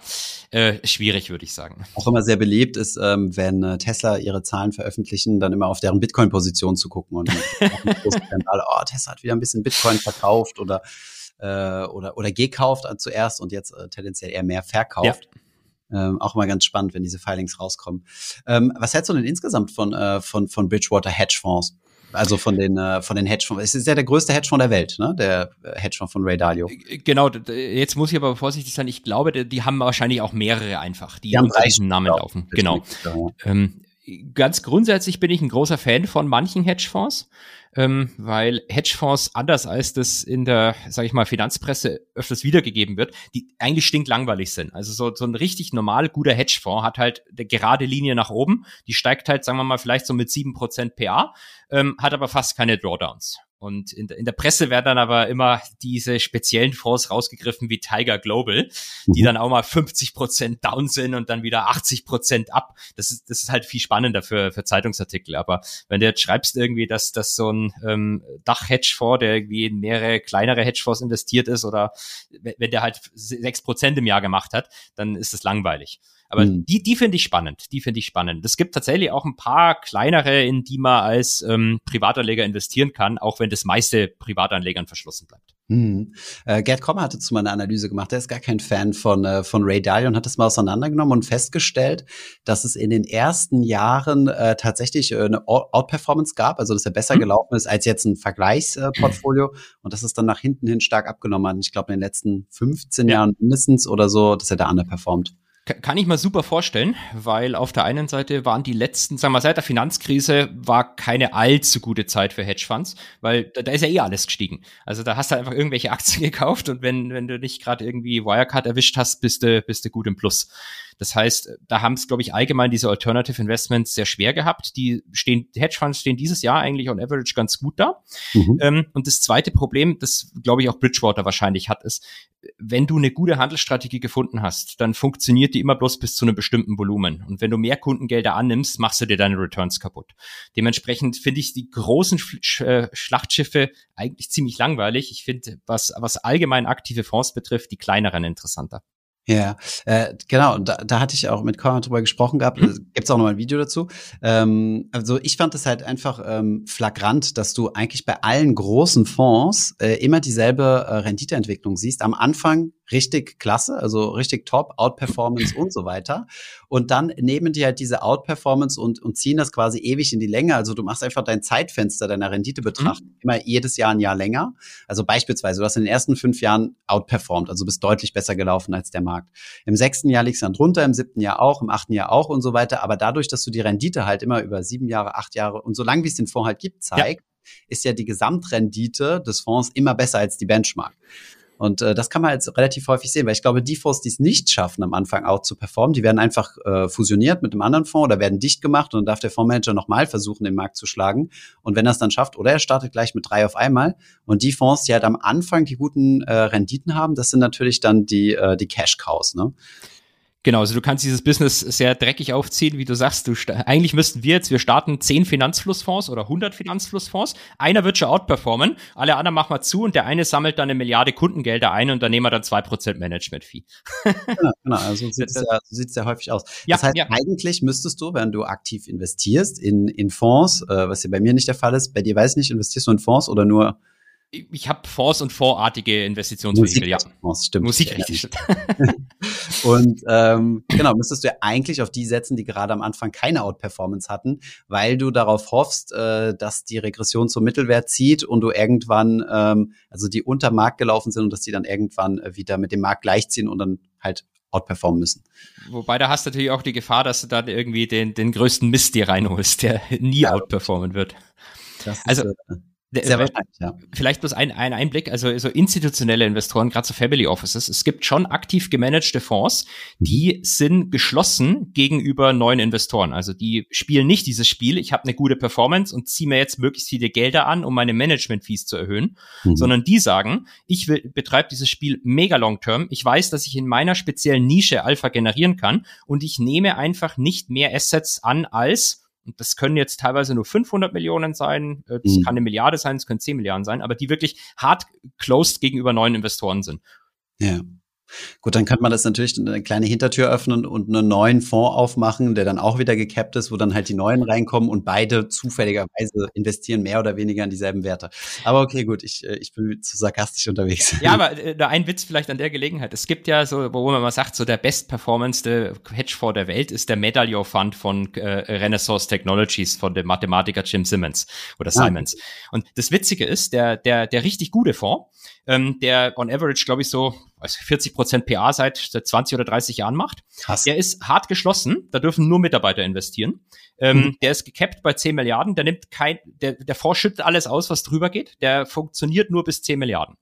äh, schwierig, würde ich sagen. Auch immer sehr beliebt ist, ähm, wenn äh, Tesla ihre Zahlen veröffentlichen, dann immer auf deren Bitcoin-Position zu gucken und dann [LAUGHS] oh, Tesla hat wieder ein bisschen Bitcoin verkauft oder äh, oder, oder gekauft zuerst und jetzt äh, tendenziell eher mehr verkauft. Ja. Ähm, auch mal ganz spannend, wenn diese Filings rauskommen. Ähm, was hältst du denn insgesamt von, äh, von, von Bridgewater Hedgefonds? Also von den, äh, von den Hedgefonds. Es ist ja der größte Hedgefonds der Welt, ne? Der äh, Hedgefonds von Ray Dalio. Äh, genau, jetzt muss ich aber vorsichtig sein. Ich glaube, die haben wahrscheinlich auch mehrere einfach, die, die unter diesem Namen laufen. Genau. Ja. Ähm, ganz grundsätzlich bin ich ein großer Fan von manchen Hedgefonds ähm, weil Hedgefonds anders als das in der, sage ich mal, Finanzpresse öfters wiedergegeben wird, die eigentlich stinklangweilig sind. Also so, so ein richtig normal guter Hedgefonds hat halt eine gerade Linie nach oben, die steigt halt, sagen wir mal, vielleicht so mit sieben Prozent PA, ähm, hat aber fast keine Drawdowns. Und in, in, der Presse werden dann aber immer diese speziellen Fonds rausgegriffen wie Tiger Global, die mhm. dann auch mal 50 Prozent down sind und dann wieder 80 Prozent ab. Das ist, das ist halt viel spannender für, für Zeitungsartikel. Aber wenn du jetzt schreibst irgendwie, dass, dass so ein ähm, Dach-Hedgefonds, der irgendwie in mehrere kleinere Hedgefonds investiert ist oder wenn der halt sechs Prozent im Jahr gemacht hat, dann ist das langweilig. Aber mhm. die, die finde ich spannend. Die finde ich spannend. Es gibt tatsächlich auch ein paar kleinere, in die man als ähm, Privatanleger investieren kann, auch wenn das meiste Privatanlegern verschlossen bleibt. Mhm. Äh, Gerd Kommer hatte zu meiner Analyse gemacht. Er ist gar kein Fan von, äh, von Ray Dalio und hat das mal auseinandergenommen und festgestellt, dass es in den ersten Jahren äh, tatsächlich äh, eine Outperformance gab, also dass er besser mhm. gelaufen ist als jetzt ein Vergleichsportfolio und dass es dann nach hinten hin stark abgenommen hat. Ich glaube, in den letzten 15 ja. Jahren mindestens oder so, dass er da underperformt. Kann ich mir super vorstellen, weil auf der einen Seite waren die letzten, sagen wir, seit der Finanzkrise war keine allzu gute Zeit für Hedgefonds, weil da, da ist ja eh alles gestiegen. Also da hast du einfach irgendwelche [LAUGHS] Aktien gekauft und wenn, wenn du nicht gerade irgendwie Wirecard erwischt hast, bist du, bist du gut im Plus. Das heißt, da haben es, glaube ich, allgemein diese Alternative Investments sehr schwer gehabt. Die stehen, die Hedgefonds stehen dieses Jahr eigentlich on average ganz gut da. Mhm. Ähm, und das zweite Problem, das glaube ich auch Bridgewater wahrscheinlich hat, ist, wenn du eine gute Handelsstrategie gefunden hast, dann funktioniert die immer bloß bis zu einem bestimmten Volumen. Und wenn du mehr Kundengelder annimmst, machst du dir deine Returns kaputt. Dementsprechend finde ich die großen Sch äh, Schlachtschiffe eigentlich ziemlich langweilig. Ich finde, was, was allgemein aktive Fonds betrifft, die kleineren interessanter. Ja, äh, genau. Da, da hatte ich auch mit Conrad drüber gesprochen gehabt. Mhm. Gibt's auch noch mal ein Video dazu. Ähm, also ich fand es halt einfach ähm, flagrant, dass du eigentlich bei allen großen Fonds äh, immer dieselbe äh, Renditeentwicklung siehst. Am Anfang richtig klasse, also richtig top, Outperformance [CLEARS THROAT] und so weiter. Und dann nehmen die halt diese Outperformance und, und ziehen das quasi ewig in die Länge. Also du machst einfach dein Zeitfenster deiner Renditebetrachtung mhm. immer jedes Jahr ein Jahr länger. Also beispielsweise, du hast in den ersten fünf Jahren outperformed, also bist deutlich besser gelaufen als der Markt. Im sechsten Jahr liegst du dann drunter, im siebten Jahr auch, im achten Jahr auch und so weiter. Aber dadurch, dass du die Rendite halt immer über sieben Jahre, acht Jahre und so lange wie es den Fonds halt gibt, zeigt, ja. ist ja die Gesamtrendite des Fonds immer besser als die Benchmark. Und äh, das kann man jetzt relativ häufig sehen, weil ich glaube, die Fonds, die es nicht schaffen, am Anfang auch zu performen, die werden einfach äh, fusioniert mit einem anderen Fonds oder werden dicht gemacht und dann darf der Fondsmanager nochmal versuchen, den Markt zu schlagen. Und wenn er es dann schafft, oder er startet gleich mit drei auf einmal. Und die Fonds, die halt am Anfang die guten äh, Renditen haben, das sind natürlich dann die, äh, die Cash-Cows. Ne? Genau, also du kannst dieses Business sehr dreckig aufziehen, wie du sagst. Du eigentlich müssten wir jetzt, wir starten 10 Finanzflussfonds oder 100 Finanzflussfonds. Einer wird schon outperformen, alle anderen machen wir zu und der eine sammelt dann eine Milliarde Kundengelder ein und dann nehmen wir dann 2% Management-Fee. [LAUGHS] genau, genau, also so sieht es ja, so sieht's ja häufig aus. Ja, das heißt, ja. eigentlich müsstest du, wenn du aktiv investierst in, in Fonds, äh, was ja bei mir nicht der Fall ist, bei dir weiß ich nicht, investierst du in Fonds oder nur ich habe Fonds und Fondsartige Investitionsvehikel, ja. Fonds, stimmt. Musik, richtig. [LAUGHS] und ähm, genau, müsstest du ja eigentlich auf die setzen, die gerade am Anfang keine Outperformance hatten, weil du darauf hoffst, äh, dass die Regression zum Mittelwert zieht und du irgendwann, ähm, also die unter Markt gelaufen sind und dass die dann irgendwann äh, wieder mit dem Markt gleichziehen und dann halt outperformen müssen. Wobei da hast du natürlich auch die Gefahr, dass du dann irgendwie den, den größten Mist dir reinholst, der nie ja. outperformen wird. also, ist, äh, sehr wahrscheinlich, ja. Vielleicht bloß ein, ein Einblick, also so institutionelle Investoren, gerade so Family Offices. Es gibt schon aktiv gemanagte Fonds, die sind geschlossen gegenüber neuen Investoren. Also die spielen nicht dieses Spiel, ich habe eine gute Performance und ziehe mir jetzt möglichst viele Gelder an, um meine Management-Fees zu erhöhen, mhm. sondern die sagen, ich will, betreibe dieses Spiel mega long-term. Ich weiß, dass ich in meiner speziellen Nische Alpha generieren kann und ich nehme einfach nicht mehr Assets an als und das können jetzt teilweise nur 500 Millionen sein, äh, das mhm. kann eine Milliarde sein, es können 10 Milliarden sein, aber die wirklich hart closed gegenüber neuen Investoren sind. Ja. Gut, dann könnte man das natürlich eine kleine Hintertür öffnen und einen neuen Fonds aufmachen, der dann auch wieder gecapped ist, wo dann halt die neuen reinkommen und beide zufälligerweise investieren mehr oder weniger in dieselben Werte. Aber okay, gut, ich, äh, ich bin zu sarkastisch unterwegs. Ja, [LAUGHS] aber äh, ein Witz vielleicht an der Gelegenheit. Es gibt ja so, wo man mal sagt, so der bestperformance Hedgefonds der Welt ist der Medallion Fund von äh, Renaissance Technologies von dem Mathematiker Jim Simmons oder ah. Simons. Ah. Und das Witzige ist, der, der, der richtig gute Fonds, ähm, der on average, glaube ich, so also 40 Prozent PA seit, seit 20 oder 30 Jahren macht. Krass. Der ist hart geschlossen, da dürfen nur Mitarbeiter investieren. Ähm, mhm. Der ist gecapped bei 10 Milliarden, der nimmt kein, der, der Fonds schüttet alles aus, was drüber geht, der funktioniert nur bis 10 Milliarden.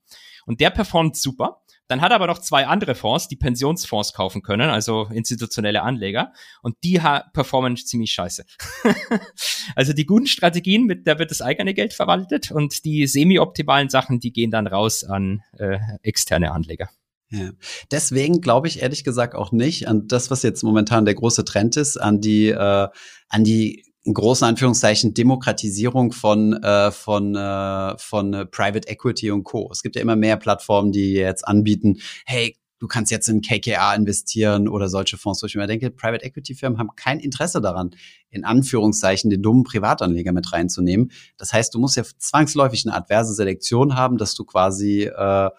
Und der performt super. Dann hat er aber noch zwei andere Fonds, die Pensionsfonds kaufen können, also institutionelle Anleger. Und die performen ziemlich scheiße. [LAUGHS] also die guten Strategien, mit der wird das eigene Geld verwaltet und die semi-optimalen Sachen, die gehen dann raus an äh, externe Anleger. Ja. Deswegen glaube ich ehrlich gesagt auch nicht an das, was jetzt momentan der große Trend ist, an die, äh, an die in großen Anführungszeichen Demokratisierung von äh, von äh, von äh, Private Equity und Co. Es gibt ja immer mehr Plattformen, die jetzt anbieten, hey, du kannst jetzt in KKA investieren oder solche Fonds. Wo ich mir denke, Private Equity Firmen haben kein Interesse daran, in Anführungszeichen den dummen Privatanleger mit reinzunehmen. Das heißt, du musst ja zwangsläufig eine adverse Selektion haben, dass du quasi äh,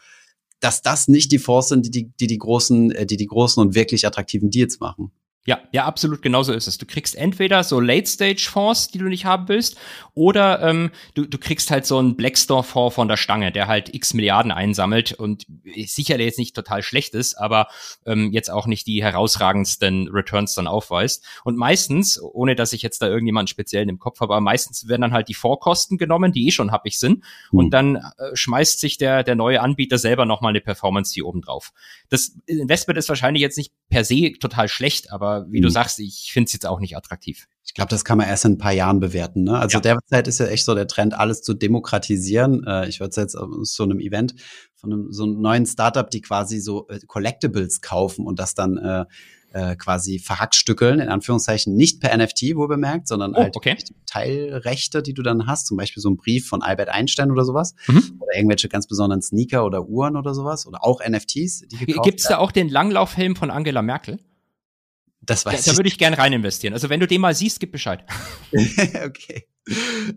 dass das nicht die Fonds sind, die die, die, die großen, äh, die die großen und wirklich attraktiven Deals machen. Ja, ja, absolut genauso ist es. Du kriegst entweder so Late-Stage-Fonds, die du nicht haben willst, oder ähm, du, du kriegst halt so einen Blackstore-Fonds von der Stange, der halt x Milliarden einsammelt und sicherlich jetzt nicht total schlecht ist, aber ähm, jetzt auch nicht die herausragendsten Returns dann aufweist. Und meistens, ohne dass ich jetzt da irgendjemanden speziell im Kopf habe, aber meistens werden dann halt die Vorkosten genommen, die eh schon happig sind, mhm. und dann äh, schmeißt sich der, der neue Anbieter selber nochmal eine Performance hier oben drauf. Das Investment ist wahrscheinlich jetzt nicht per se total schlecht, aber wie mhm. du sagst, ich finde es jetzt auch nicht attraktiv. Ich glaube, das kann man erst in ein paar Jahren bewerten. Ne? Also ja. derzeit ist ja echt so der Trend, alles zu demokratisieren. Äh, ich würde jetzt aus so einem Event von einem so einem neuen Startup, die quasi so äh, Collectibles kaufen und das dann äh, äh, quasi verhackstückeln, in Anführungszeichen, nicht per NFT, wo bemerkt, sondern oh, halt okay. Teilrechte, die du dann hast, zum Beispiel so ein Brief von Albert Einstein oder sowas, mhm. oder irgendwelche ganz besonderen Sneaker oder Uhren oder sowas, oder auch NFTs, gekauft Gibt's da auch den Langlaufhelm von Angela Merkel? Das weiß da, da würde ich gerne rein investieren. Also wenn du den mal siehst, gib Bescheid. [LAUGHS] okay.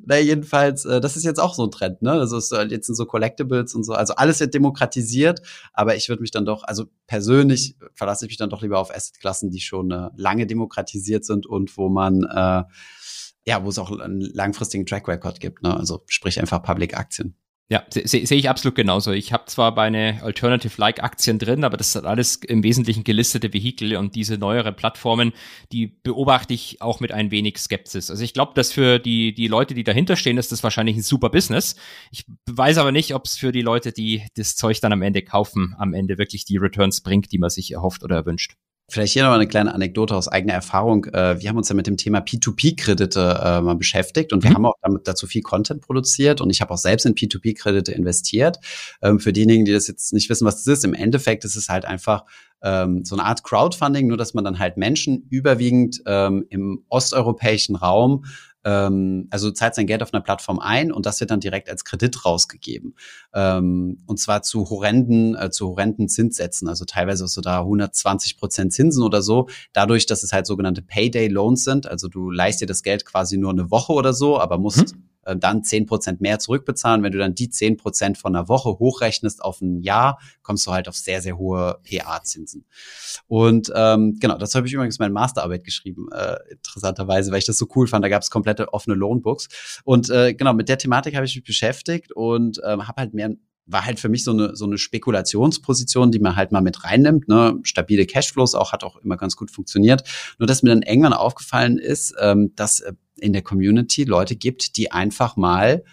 Na, jedenfalls, äh, das ist jetzt auch so ein Trend, ne? Also es, jetzt sind so Collectibles und so, also alles wird demokratisiert, aber ich würde mich dann doch, also persönlich verlasse ich mich dann doch lieber auf Assetklassen, die schon äh, lange demokratisiert sind und wo man äh, ja, wo es auch einen langfristigen Track Record gibt, ne? Also sprich einfach Public Aktien. Ja, sehe seh ich absolut genauso. Ich habe zwar meine Alternative-Like-Aktien drin, aber das sind alles im Wesentlichen gelistete Vehikel und diese neuere Plattformen, die beobachte ich auch mit ein wenig Skepsis. Also ich glaube, dass für die, die Leute, die dahinter stehen, ist das wahrscheinlich ein super Business. Ich weiß aber nicht, ob es für die Leute, die das Zeug dann am Ende kaufen, am Ende wirklich die Returns bringt, die man sich erhofft oder erwünscht. Vielleicht hier noch eine kleine Anekdote aus eigener Erfahrung. Äh, wir haben uns ja mit dem Thema P2P-Kredite äh, mal beschäftigt und wir mhm. haben auch damit dazu viel Content produziert und ich habe auch selbst in P2P-Kredite investiert. Ähm, für diejenigen, die das jetzt nicht wissen, was das ist, im Endeffekt ist es halt einfach ähm, so eine Art Crowdfunding, nur dass man dann halt Menschen überwiegend ähm, im osteuropäischen Raum ähm, also zahlt sein Geld auf einer Plattform ein und das wird dann direkt als Kredit rausgegeben. Ähm, und zwar zu horrenden, äh, zu horrenden Zinssätzen, also teilweise so da 120 Prozent Zinsen oder so, dadurch, dass es halt sogenannte Payday Loans sind, also du leist dir das Geld quasi nur eine Woche oder so, aber musst hm äh, dann zehn Prozent mehr zurückbezahlen. Wenn du dann die zehn Prozent von einer Woche hochrechnest auf ein Jahr, kommst du halt auf sehr, sehr hohe PA-Zinsen. Und ähm, genau, das habe ich übrigens meine Masterarbeit geschrieben, äh, interessanterweise, weil ich das so cool fand. Da gab es komplette offene Loanbooks. Und äh, genau, mit der Thematik habe ich mich beschäftigt und ähm, habe halt mehr war halt für mich so eine, so eine Spekulationsposition, die man halt mal mit reinnimmt. Ne? Stabile Cashflows auch hat auch immer ganz gut funktioniert. Nur dass mir dann irgendwann aufgefallen ist, ähm, dass äh, in der Community Leute gibt, die einfach mal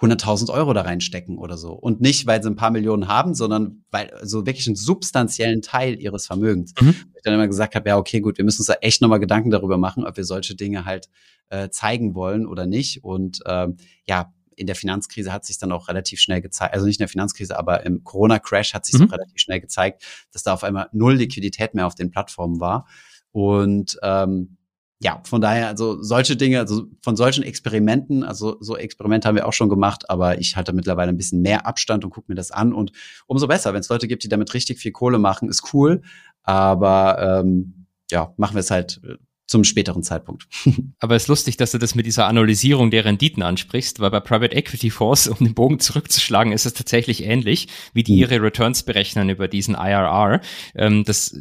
100.000 Euro da reinstecken oder so. Und nicht, weil sie ein paar Millionen haben, sondern weil so wirklich einen substanziellen Teil ihres Vermögens. Mhm. Ich dann immer gesagt habe, ja, okay, gut, wir müssen uns da echt nochmal Gedanken darüber machen, ob wir solche Dinge halt äh, zeigen wollen oder nicht. Und ähm, ja, in der Finanzkrise hat sich dann auch relativ schnell gezeigt, also nicht in der Finanzkrise, aber im Corona-Crash hat sich mhm. relativ schnell gezeigt, dass da auf einmal null Liquidität mehr auf den Plattformen war. Und ähm, ja, von daher, also solche Dinge, also von solchen Experimenten, also so Experimente haben wir auch schon gemacht, aber ich halte mittlerweile ein bisschen mehr Abstand und gucke mir das an. Und umso besser, wenn es Leute gibt, die damit richtig viel Kohle machen, ist cool. Aber ähm, ja, machen wir es halt äh, zum späteren Zeitpunkt. [LAUGHS] Aber es ist lustig, dass du das mit dieser Analysierung der Renditen ansprichst, weil bei Private Equity Fonds, um den Bogen zurückzuschlagen, ist es tatsächlich ähnlich, wie die mhm. ihre Returns berechnen über diesen IRR. Ähm, das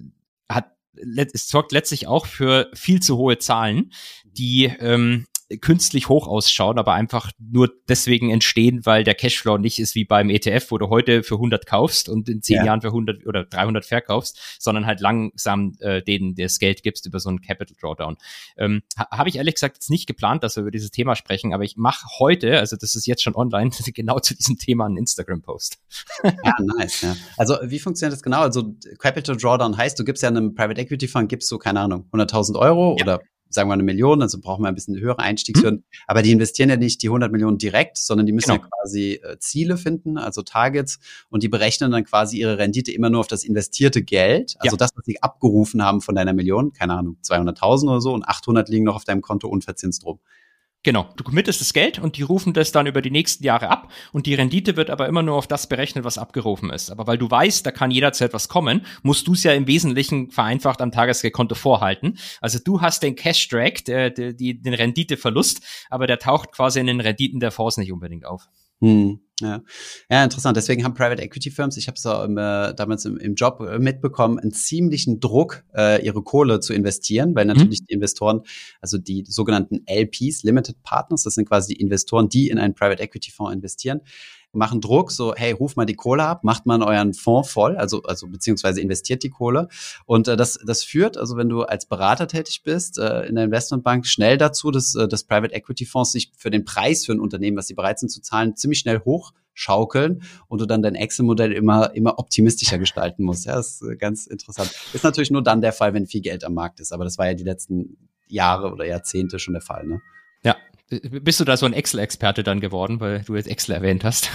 es sorgt letztlich auch für viel zu hohe Zahlen, die ähm, künstlich hoch ausschauen, aber einfach nur deswegen entstehen, weil der Cashflow nicht ist wie beim ETF, wo du heute für 100 kaufst und in 10 ja. Jahren für 100 oder 300 verkaufst, sondern halt langsam äh, denen das Geld gibst über so einen Capital Drawdown. Ähm, Habe ich ehrlich gesagt jetzt nicht geplant, dass wir über dieses Thema sprechen, aber ich mache heute, also das ist jetzt schon online, [LAUGHS] genau zu diesem Thema einen Instagram-Post. ja, nice. Ja. Also wie funktioniert das genau? Also Capital Drawdown heißt, du gibst ja einem Private Equity Fund, gibst du, keine Ahnung, 100.000 Euro ja. oder sagen wir eine Million, also brauchen wir ein bisschen höhere Einstiegshürden. Hm. Aber die investieren ja nicht die 100 Millionen direkt, sondern die müssen genau. ja quasi äh, Ziele finden, also Targets, und die berechnen dann quasi ihre Rendite immer nur auf das investierte Geld, also ja. das, was sie abgerufen haben von deiner Million, keine Ahnung, 200.000 oder so, und 800 liegen noch auf deinem Konto unverzinst drum. Genau, du committest das Geld und die rufen das dann über die nächsten Jahre ab und die Rendite wird aber immer nur auf das berechnet, was abgerufen ist. Aber weil du weißt, da kann jederzeit was kommen, musst du es ja im Wesentlichen vereinfacht am Tagesgeldkonto vorhalten. Also du hast den Cash Drag, der, der, die, den Renditeverlust, aber der taucht quasi in den Renditen der Fonds nicht unbedingt auf. Hm, ja. ja, interessant. Deswegen haben Private Equity Firms, ich habe es äh, damals im, im, Job äh, mitbekommen, einen ziemlichen Druck, äh, ihre Kohle zu investieren, weil mhm. natürlich hm. die Investoren, also die sogenannten LPs, Limited Partners, das sind quasi die Investoren, die in einen Private Equity Fonds investieren, machen Druck, so, hey, ruf mal die Kohle ab, macht mal euren Fonds voll, also, also beziehungsweise investiert die Kohle. Und äh, das, das führt, also wenn du als Berater tätig bist äh, in der Investmentbank, schnell dazu, dass, äh, dass Private Equity Fonds sich für den Preis für ein Unternehmen, was sie bereit sind zu zahlen, ziemlich schnell hochschaukeln und du dann dein Excel-Modell immer, immer optimistischer gestalten musst. Ja, das ist äh, ganz interessant. Ist natürlich nur dann der Fall, wenn viel Geld am Markt ist, aber das war ja die letzten Jahre oder Jahrzehnte schon der Fall, ne? Ja, bist du da so ein Excel-Experte dann geworden, weil du jetzt Excel erwähnt hast?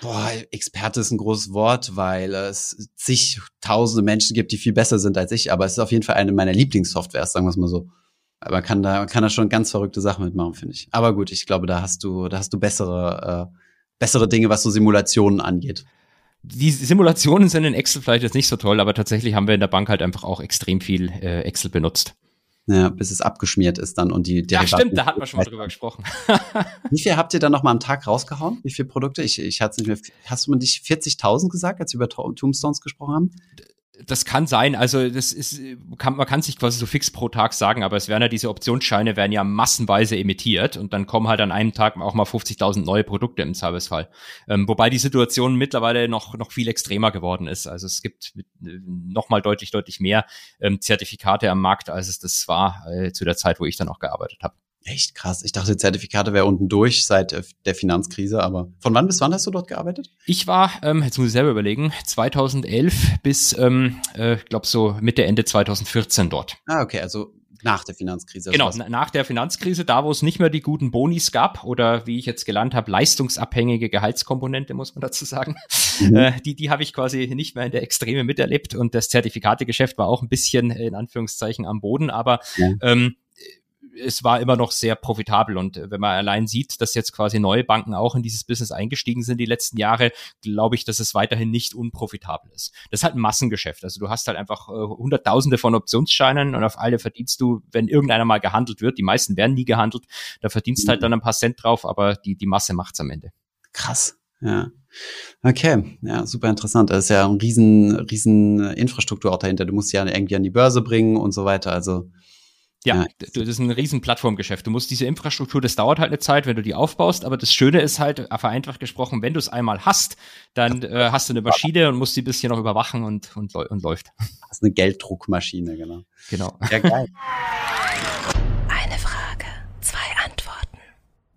Boah, Experte ist ein großes Wort, weil es zig tausende Menschen gibt, die viel besser sind als ich, aber es ist auf jeden Fall eine meiner Lieblingssoftwares, sagen wir es mal so. Aber man kann da, man kann da schon ganz verrückte Sachen mitmachen, finde ich. Aber gut, ich glaube, da hast du, da hast du bessere, äh, bessere Dinge, was so Simulationen angeht. Die Simulationen sind in Excel vielleicht jetzt nicht so toll, aber tatsächlich haben wir in der Bank halt einfach auch extrem viel äh, Excel benutzt. Ja, bis es abgeschmiert ist dann und die Ja, stimmt, da hatten wir schon mal drüber gesprochen. [LAUGHS] Wie viel habt ihr dann noch mal am Tag rausgehauen? Wie viele Produkte? Ich, ich hatte nicht mehr. Hast du mir nicht 40.000 gesagt, als wir über Tombstones gesprochen haben? Das kann sein, also das ist, kann, man kann sich quasi so fix pro Tag sagen, aber es werden ja diese Optionsscheine werden ja massenweise emittiert und dann kommen halt an einem Tag auch mal 50.000 neue Produkte im Servicefall. Ähm, wobei die Situation mittlerweile noch, noch viel extremer geworden ist. Also es gibt äh, noch mal deutlich, deutlich mehr ähm, Zertifikate am Markt, als es das war äh, zu der Zeit, wo ich dann auch gearbeitet habe. Echt krass. Ich dachte, Zertifikate wäre unten durch seit äh, der Finanzkrise, aber von wann bis wann hast du dort gearbeitet? Ich war, ähm, jetzt muss ich selber überlegen, 2011 bis, ähm, äh, glaube so Mitte, Ende 2014 dort. Ah, okay, also nach der Finanzkrise. Genau, nach der Finanzkrise, da wo es nicht mehr die guten Bonis gab oder wie ich jetzt gelernt habe, leistungsabhängige Gehaltskomponente, muss man dazu sagen. Mhm. Äh, die die habe ich quasi nicht mehr in der Extreme miterlebt und das Zertifikategeschäft war auch ein bisschen in Anführungszeichen am Boden, aber ja. ähm, es war immer noch sehr profitabel. Und äh, wenn man allein sieht, dass jetzt quasi neue Banken auch in dieses Business eingestiegen sind die letzten Jahre, glaube ich, dass es weiterhin nicht unprofitabel ist. Das ist halt ein Massengeschäft. Also du hast halt einfach äh, Hunderttausende von Optionsscheinen und auf alle verdienst du, wenn irgendeiner mal gehandelt wird, die meisten werden nie gehandelt, da verdienst mhm. halt dann ein paar Cent drauf, aber die, die Masse macht's am Ende. Krass. Ja. Okay, ja, super interessant. Das ist ja ein riesen, riesen Infrastruktur auch dahinter. Du musst ja irgendwie an die Börse bringen und so weiter. Also ja, das ist ein riesen Plattformgeschäft. Du musst diese Infrastruktur, das dauert halt eine Zeit, wenn du die aufbaust, aber das Schöne ist halt, vereinfacht gesprochen, wenn du es einmal hast, dann äh, hast du eine Maschine und musst die bisschen noch überwachen und, und, und läuft. Das ist eine Gelddruckmaschine, genau. Genau. Ja, geil. [LAUGHS]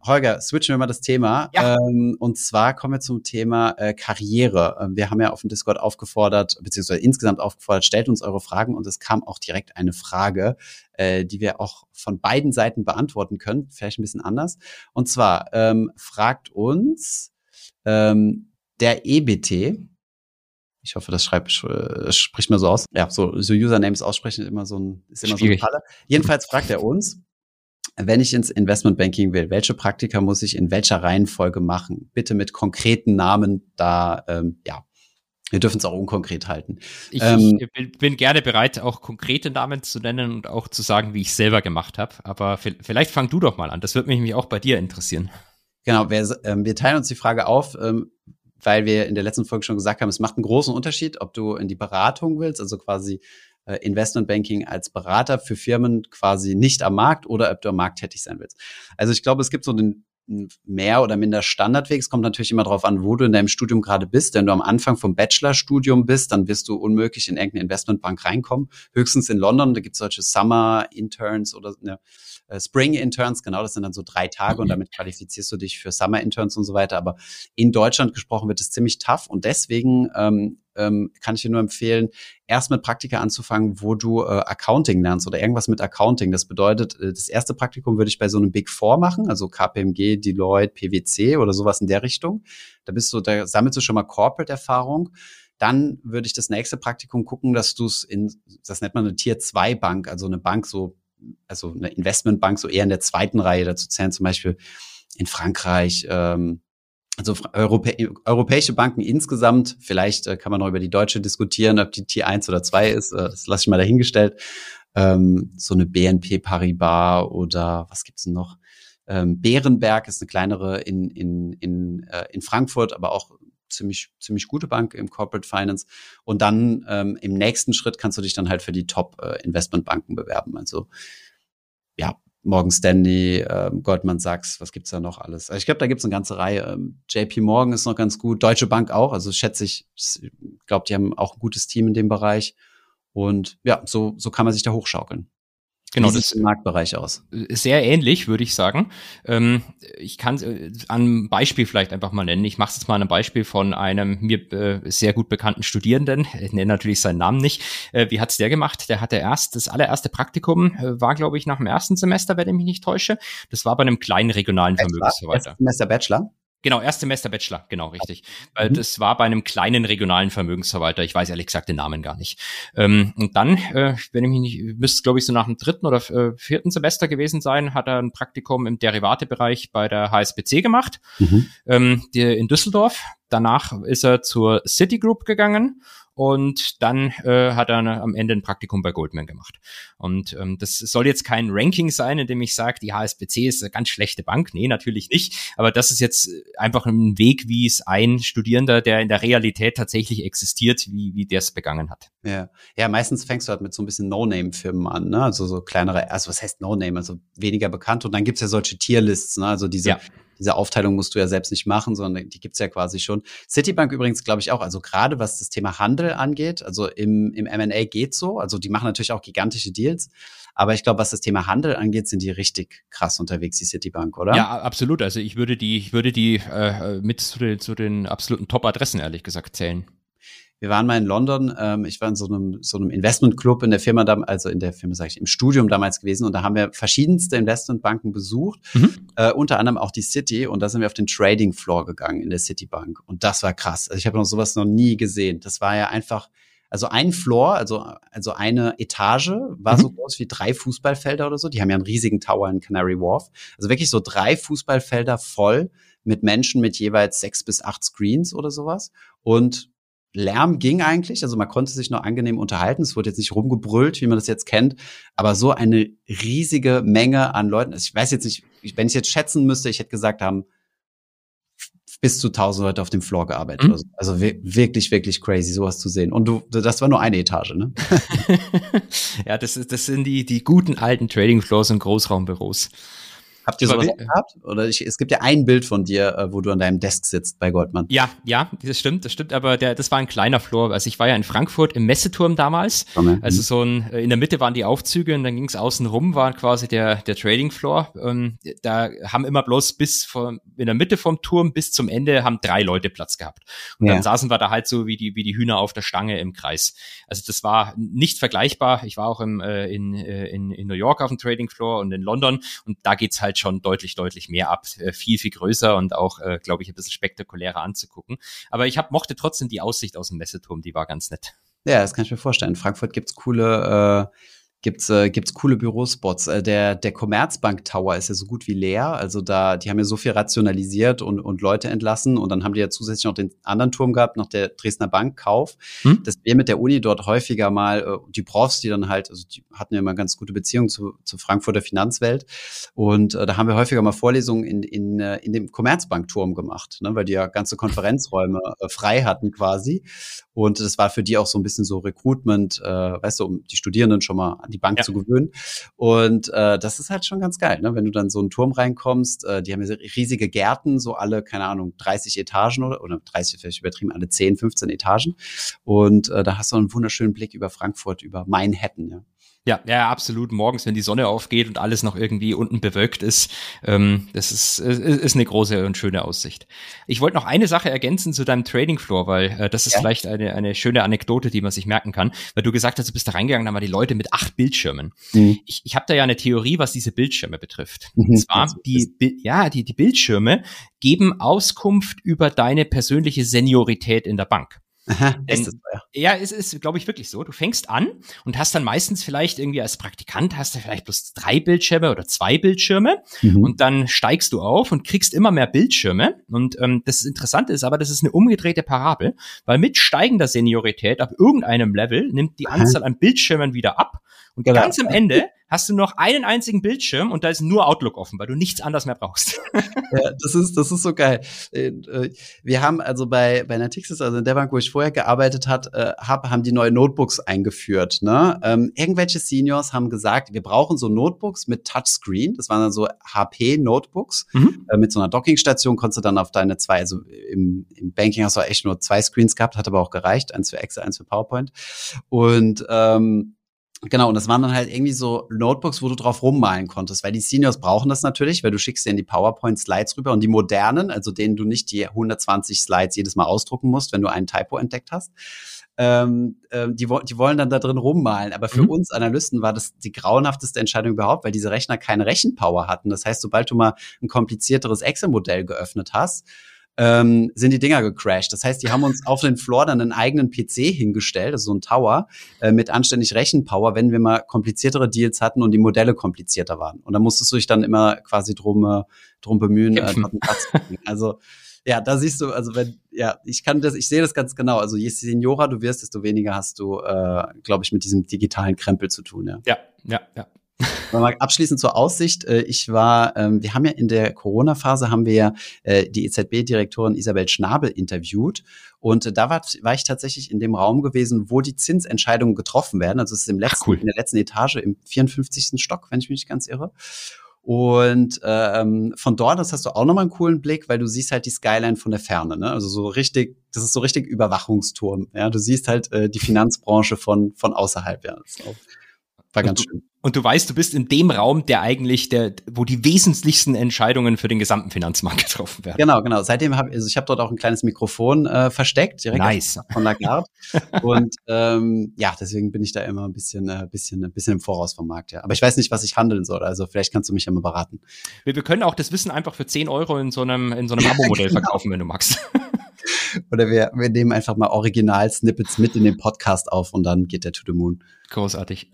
Holger, switchen wir mal das Thema. Ja. Ähm, und zwar kommen wir zum Thema äh, Karriere. Ähm, wir haben ja auf dem Discord aufgefordert, beziehungsweise insgesamt aufgefordert, stellt uns eure Fragen und es kam auch direkt eine Frage, äh, die wir auch von beiden Seiten beantworten können, vielleicht ein bisschen anders. Und zwar ähm, fragt uns ähm, der EBT, ich hoffe, das schreibt, äh, spricht mir so aus. Ja, so, so Usernames aussprechen ist immer so ein, ist immer Schwierig. so eine Falle. Jedenfalls fragt er uns, wenn ich ins Investmentbanking will, welche Praktika muss ich in welcher Reihenfolge machen? Bitte mit konkreten Namen da, ähm, ja. Wir dürfen es auch unkonkret halten. Ich, ähm, ich, bin gerne bereit, auch konkrete Namen zu nennen und auch zu sagen, wie ich selber gemacht habe. Aber vielleicht fang du doch mal an. Das würde mich auch bei dir interessieren. Genau, wir, ähm, wir teilen uns die Frage auf, ähm, weil wir in der letzten Folge schon gesagt haben, es macht einen großen Unterschied, ob du in die Beratung willst, also quasi äh, Investmentbanking als Berater für Firmen quasi nicht am Markt oder ob du am Markt tätig sein willst. Also ich glaube, es gibt so den mehr oder minder Standardweg. Es kommt natürlich immer darauf an, wo du in deinem Studium gerade bist. Wenn du am Anfang vom Bachelorstudium bist, dann wirst du unmöglich in irgendeine Investmentbank reinkommen. Höchstens in London, da gibt es solche Summer Interns oder ne, äh, Spring Interns, genau, das sind dann so drei Tage und mhm. damit qualifizierst du dich für Summer Interns und so weiter. Aber in Deutschland gesprochen wird es ziemlich tough und deswegen ähm, ähm, kann ich dir nur empfehlen, erst mit Praktika anzufangen, wo du äh, Accounting lernst oder irgendwas mit Accounting. Das bedeutet, äh, das erste Praktikum würde ich bei so einem Big Four machen, also KPMG, Deloitte, PwC oder sowas in der Richtung. Da bist du, da sammelst du schon mal Corporate-Erfahrung. Dann würde ich das nächste Praktikum gucken, dass du es in, das nennt man eine Tier 2 Bank, also eine Bank so also eine Investmentbank so eher in der zweiten Reihe dazu zählen, zum Beispiel in Frankreich, ähm, also Europä europäische Banken insgesamt, vielleicht äh, kann man noch über die deutsche diskutieren, ob die Tier 1 oder 2 ist, äh, das lasse ich mal dahingestellt. Ähm, so eine BNP Paribas oder was gibt's denn noch? Ähm, Bärenberg ist eine kleinere in, in, in, äh, in Frankfurt, aber auch ziemlich, ziemlich gute Bank im Corporate Finance. Und dann ähm, im nächsten Schritt kannst du dich dann halt für die Top-Investmentbanken äh, bewerben. Also ja, Morgan Stanley, ähm, Goldman Sachs, was gibt's da noch alles? Also ich glaube, da gibt's eine ganze Reihe. Ähm, JP Morgan ist noch ganz gut, Deutsche Bank auch. Also schätze ich, ich glaube, die haben auch ein gutes Team in dem Bereich. Und ja, so, so kann man sich da hochschaukeln. Genau, Wie das im Marktbereich aus. Sehr ähnlich, würde ich sagen. Ähm, ich kann äh, an Beispiel vielleicht einfach mal nennen. Ich mache es jetzt mal an einem Beispiel von einem mir äh, sehr gut bekannten Studierenden. Ich nenne natürlich seinen Namen nicht. Äh, wie hat's der gemacht? Der hatte erst das allererste Praktikum, äh, war glaube ich nach dem ersten Semester, wenn ich mich nicht täusche. Das war bei einem kleinen regionalen Vermögensverwalter. Semester Bachelor? Genau, Erstsemester Bachelor, genau, richtig. Weil mhm. das war bei einem kleinen regionalen Vermögensverwalter. Ich weiß ehrlich gesagt den Namen gar nicht. Ähm, und dann, äh, wenn ich mich nicht, müsste glaube ich so nach dem dritten oder äh, vierten Semester gewesen sein, hat er ein Praktikum im Derivatebereich bei der HSBC gemacht, mhm. ähm, die in Düsseldorf. Danach ist er zur Citigroup gegangen und dann äh, hat er am Ende ein Praktikum bei Goldman gemacht. Und ähm, das soll jetzt kein Ranking sein, in dem ich sage, die HSBC ist eine ganz schlechte Bank. Nee, natürlich nicht. Aber das ist jetzt einfach ein Weg, wie es ein Studierender, der in der Realität tatsächlich existiert, wie, wie der es begangen hat. Ja. ja, meistens fängst du halt mit so ein bisschen No-Name-Firmen an, ne? Also so kleinere, also was heißt No-Name, also weniger bekannt. Und dann gibt's ja solche Tierlists, ne? Also diese ja diese Aufteilung musst du ja selbst nicht machen, sondern die gibt's ja quasi schon. Citibank übrigens, glaube ich, auch. Also gerade was das Thema Handel angeht, also im, im M&A geht's so. Also die machen natürlich auch gigantische Deals. Aber ich glaube, was das Thema Handel angeht, sind die richtig krass unterwegs, die Citibank, oder? Ja, absolut. Also ich würde die, ich würde die äh, mit zu den, zu den absoluten Top-Adressen, ehrlich gesagt, zählen wir waren mal in London, ähm, ich war in so einem, so einem Investmentclub in der Firma, also in der Firma, sage ich, im Studium damals gewesen und da haben wir verschiedenste Investmentbanken besucht, mhm. äh, unter anderem auch die City und da sind wir auf den Trading Floor gegangen in der Citibank und das war krass. Also ich habe noch sowas noch nie gesehen. Das war ja einfach, also ein Floor, also, also eine Etage war mhm. so groß wie drei Fußballfelder oder so. Die haben ja einen riesigen Tower in Canary Wharf. Also wirklich so drei Fußballfelder voll mit Menschen mit jeweils sechs bis acht Screens oder sowas. Und Lärm ging eigentlich, also man konnte sich noch angenehm unterhalten. Es wurde jetzt nicht rumgebrüllt, wie man das jetzt kennt, aber so eine riesige Menge an Leuten. Also ich weiß jetzt nicht, wenn ich jetzt schätzen müsste, ich hätte gesagt, haben bis zu 1000 Leute auf dem Floor gearbeitet. Mhm. Also, also wirklich, wirklich crazy, sowas zu sehen. Und du, das war nur eine Etage, ne? [LAUGHS] ja, das, ist, das sind die, die guten alten Trading Floors und Großraumbüros. Habt ihr sowas gehabt? Oder ich, es gibt ja ein Bild von dir, äh, wo du an deinem Desk sitzt bei Goldman. Ja, ja, das stimmt, das stimmt, aber der, das war ein kleiner Floor. Also ich war ja in Frankfurt im Messeturm damals. Mhm. Also so ein, äh, in der Mitte waren die Aufzüge und dann ging es außen rum, war quasi der, der Trading Floor. Ähm, da haben immer bloß bis von, in der Mitte vom Turm bis zum Ende haben drei Leute Platz gehabt. Und ja. dann saßen wir da halt so wie die, wie die Hühner auf der Stange im Kreis. Also das war nicht vergleichbar. Ich war auch im, äh, in, äh, in, in New York auf dem Trading Floor und in London und da geht's halt schon deutlich, deutlich mehr ab. Äh, viel, viel größer und auch, äh, glaube ich, ein bisschen spektakulärer anzugucken. Aber ich hab, mochte trotzdem die Aussicht aus dem Messeturm, die war ganz nett. Ja, das kann ich mir vorstellen. In Frankfurt gibt's coole, äh, gibt's äh, gibt's coole Bürospots. Äh, der der Commerzbank Tower ist ja so gut wie leer. Also da die haben ja so viel rationalisiert und und Leute entlassen und dann haben die ja zusätzlich noch den anderen Turm gehabt, noch der Dresdner Bankkauf. Hm? Dass wir mit der Uni dort häufiger mal äh, die Profs, die dann halt, also die hatten ja immer ganz gute Beziehungen zu zu Frankfurter Finanzwelt und äh, da haben wir häufiger mal Vorlesungen in in äh, in dem Commerzbankturm gemacht, ne, weil die ja ganze Konferenzräume äh, frei hatten quasi und das war für die auch so ein bisschen so Recruitment, äh, weißt du, um die Studierenden schon mal die Bank ja. zu gewöhnen. Und äh, das ist halt schon ganz geil, ne? wenn du dann so einen Turm reinkommst. Äh, die haben ja riesige Gärten, so alle, keine Ahnung, 30 Etagen oder, oder 30 vielleicht übertrieben, alle 10, 15 Etagen. Und äh, da hast du einen wunderschönen Blick über Frankfurt, über Manhattan. Ja. Ja, ja, absolut. Morgens, wenn die Sonne aufgeht und alles noch irgendwie unten bewölkt ist, ähm, das ist, ist, eine große und schöne Aussicht. Ich wollte noch eine Sache ergänzen zu deinem Trading Floor, weil äh, das ist ja. vielleicht eine, eine schöne Anekdote, die man sich merken kann, weil du gesagt hast, du bist da reingegangen, da waren die Leute mit acht Bildschirmen. Mhm. Ich, ich habe da ja eine Theorie, was diese Bildschirme betrifft. Mhm. Und zwar die, ja, die, die Bildschirme geben Auskunft über deine persönliche Seniorität in der Bank. Aha, [LAUGHS] Denn, ist das, ja. ja, es ist, glaube ich, wirklich so. Du fängst an und hast dann meistens vielleicht irgendwie als Praktikant hast du vielleicht bloß drei Bildschirme oder zwei Bildschirme mhm. und dann steigst du auf und kriegst immer mehr Bildschirme. Und ähm, das Interessante ist aber, das ist eine umgedrehte Parabel, weil mit steigender Seniorität ab irgendeinem Level nimmt die Anzahl an Bildschirmen wieder ab und genau. ganz am Ende hast du noch einen einzigen Bildschirm und da ist nur Outlook offen, weil du nichts anderes mehr brauchst. [LAUGHS] ja, das ist, das ist so geil. Äh, äh, wir haben also bei, bei Natixis, also in der Bank, wo ich vorher gearbeitet hat, äh, hab, haben die neue Notebooks eingeführt. Ne? Ähm, irgendwelche Seniors haben gesagt, wir brauchen so Notebooks mit Touchscreen. Das waren dann so HP-Notebooks. Mhm. Äh, mit so einer Dockingstation konntest du dann auf deine zwei, also im, im Banking hast du echt nur zwei Screens gehabt, hat aber auch gereicht. Eins für Excel, eins für PowerPoint. Und ähm, Genau, und das waren dann halt irgendwie so Notebooks, wo du drauf rummalen konntest, weil die Seniors brauchen das natürlich, weil du schickst denen die PowerPoint-Slides rüber und die modernen, also denen du nicht die 120 Slides jedes Mal ausdrucken musst, wenn du einen Typo entdeckt hast, ähm, ähm, die, die wollen dann da drin rummalen. Aber für mhm. uns Analysten war das die grauenhafteste Entscheidung überhaupt, weil diese Rechner keine Rechenpower hatten. Das heißt, sobald du mal ein komplizierteres Excel-Modell geöffnet hast, ähm, sind die Dinger gecrashed. Das heißt, die haben uns auf den Floor dann einen eigenen PC hingestellt, also so ein Tower, äh, mit anständig Rechenpower, wenn wir mal kompliziertere Deals hatten und die Modelle komplizierter waren. Und da musstest du dich dann immer quasi drum, äh, drum bemühen, äh, Platz Also ja, da siehst du, also wenn, ja, ich kann das, ich sehe das ganz genau. Also je seniorer du wirst, desto weniger hast du, äh, glaube ich, mit diesem digitalen Krempel zu tun. Ja, ja, ja. ja. [LAUGHS] Mal abschließend zur Aussicht. Äh, ich war, ähm, wir haben ja in der Corona-Phase haben wir ja äh, die EZB-Direktorin Isabel Schnabel interviewt. Und äh, da war, war ich tatsächlich in dem Raum gewesen, wo die Zinsentscheidungen getroffen werden. Also es ist im letzten, Ach, cool. in der letzten Etage im 54. Stock, wenn ich mich nicht ganz irre. Und ähm, von dort aus hast du auch nochmal einen coolen Blick, weil du siehst halt die Skyline von der Ferne. Ne? Also so richtig, das ist so richtig Überwachungsturm. Ja, du siehst halt äh, die Finanzbranche von von außerhalb. Ja, war ganz schön. Und du weißt, du bist in dem Raum, der eigentlich der, wo die wesentlichsten Entscheidungen für den gesamten Finanzmarkt [LAUGHS] getroffen werden. Genau, genau. Seitdem habe also ich habe dort auch ein kleines Mikrofon äh, versteckt, direkt nice. [LAUGHS] von Lagarde. [LAUGHS] und ähm, ja, deswegen bin ich da immer ein bisschen, äh, bisschen, ein bisschen im Voraus vom Markt. Ja, aber ich weiß nicht, was ich handeln soll. Also vielleicht kannst du mich ja mal beraten. Wir, wir können auch das Wissen einfach für 10 Euro in so einem in so einem Abo-Modell genau. verkaufen, wenn du magst. Oder wir, wir nehmen einfach mal Original-Snippets mit in den Podcast auf und dann geht der to the moon. Großartig.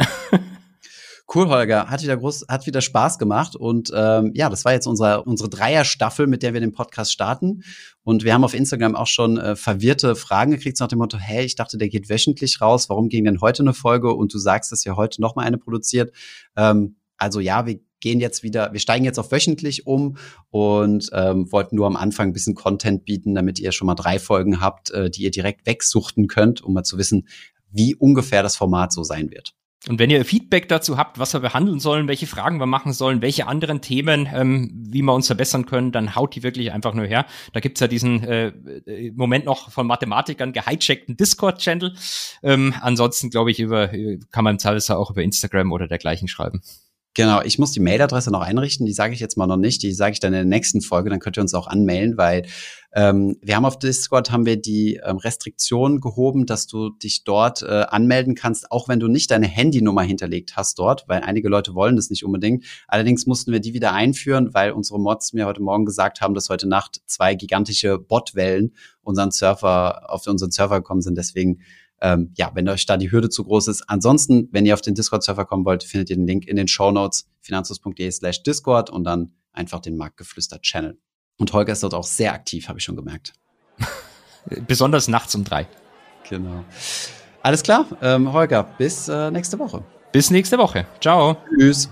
Cool, Holger. Hat wieder groß, hat wieder Spaß gemacht. Und ähm, ja, das war jetzt unsere, unsere Dreier-Staffel, mit der wir den Podcast starten. Und wir haben auf Instagram auch schon äh, verwirrte Fragen gekriegt nach dem Motto, hey, ich dachte, der geht wöchentlich raus. Warum ging denn heute eine Folge? Und du sagst, dass ihr heute noch mal eine produziert. Ähm, also ja, wir gehen jetzt wieder, wir steigen jetzt auf wöchentlich um und ähm, wollten nur am Anfang ein bisschen Content bieten, damit ihr schon mal drei Folgen habt, äh, die ihr direkt wegsuchten könnt, um mal zu wissen, wie ungefähr das Format so sein wird. Und wenn ihr Feedback dazu habt, was wir behandeln sollen, welche Fragen wir machen sollen, welche anderen Themen, ähm, wie wir uns verbessern können, dann haut die wirklich einfach nur her. Da gibt's ja diesen äh, äh Moment noch von Mathematikern gehijackten Discord-Channel. Ähm, ansonsten, glaube ich, über, kann man im Zweifelsfall auch über Instagram oder dergleichen schreiben. Genau, ich muss die Mailadresse noch einrichten, die sage ich jetzt mal noch nicht, die sage ich dann in der nächsten Folge, dann könnt ihr uns auch anmailen, weil ähm, wir haben auf Discord haben wir die ähm, Restriktion gehoben, dass du dich dort äh, anmelden kannst, auch wenn du nicht deine Handynummer hinterlegt hast dort, weil einige Leute wollen das nicht unbedingt. Allerdings mussten wir die wieder einführen, weil unsere Mods mir heute Morgen gesagt haben, dass heute Nacht zwei gigantische Botwellen unseren Server auf unseren Server gekommen sind. Deswegen ähm, ja, wenn euch da die Hürde zu groß ist. Ansonsten, wenn ihr auf den Discord-Server kommen wollt, findet ihr den Link in den Show Notes finanzus.de slash Discord und dann einfach den Marktgeflüster-Channel. Und Holger ist dort auch sehr aktiv, habe ich schon gemerkt. [LAUGHS] Besonders nachts um drei. Genau. Alles klar, ähm, Holger, bis äh, nächste Woche. Bis nächste Woche. Ciao. Tschüss.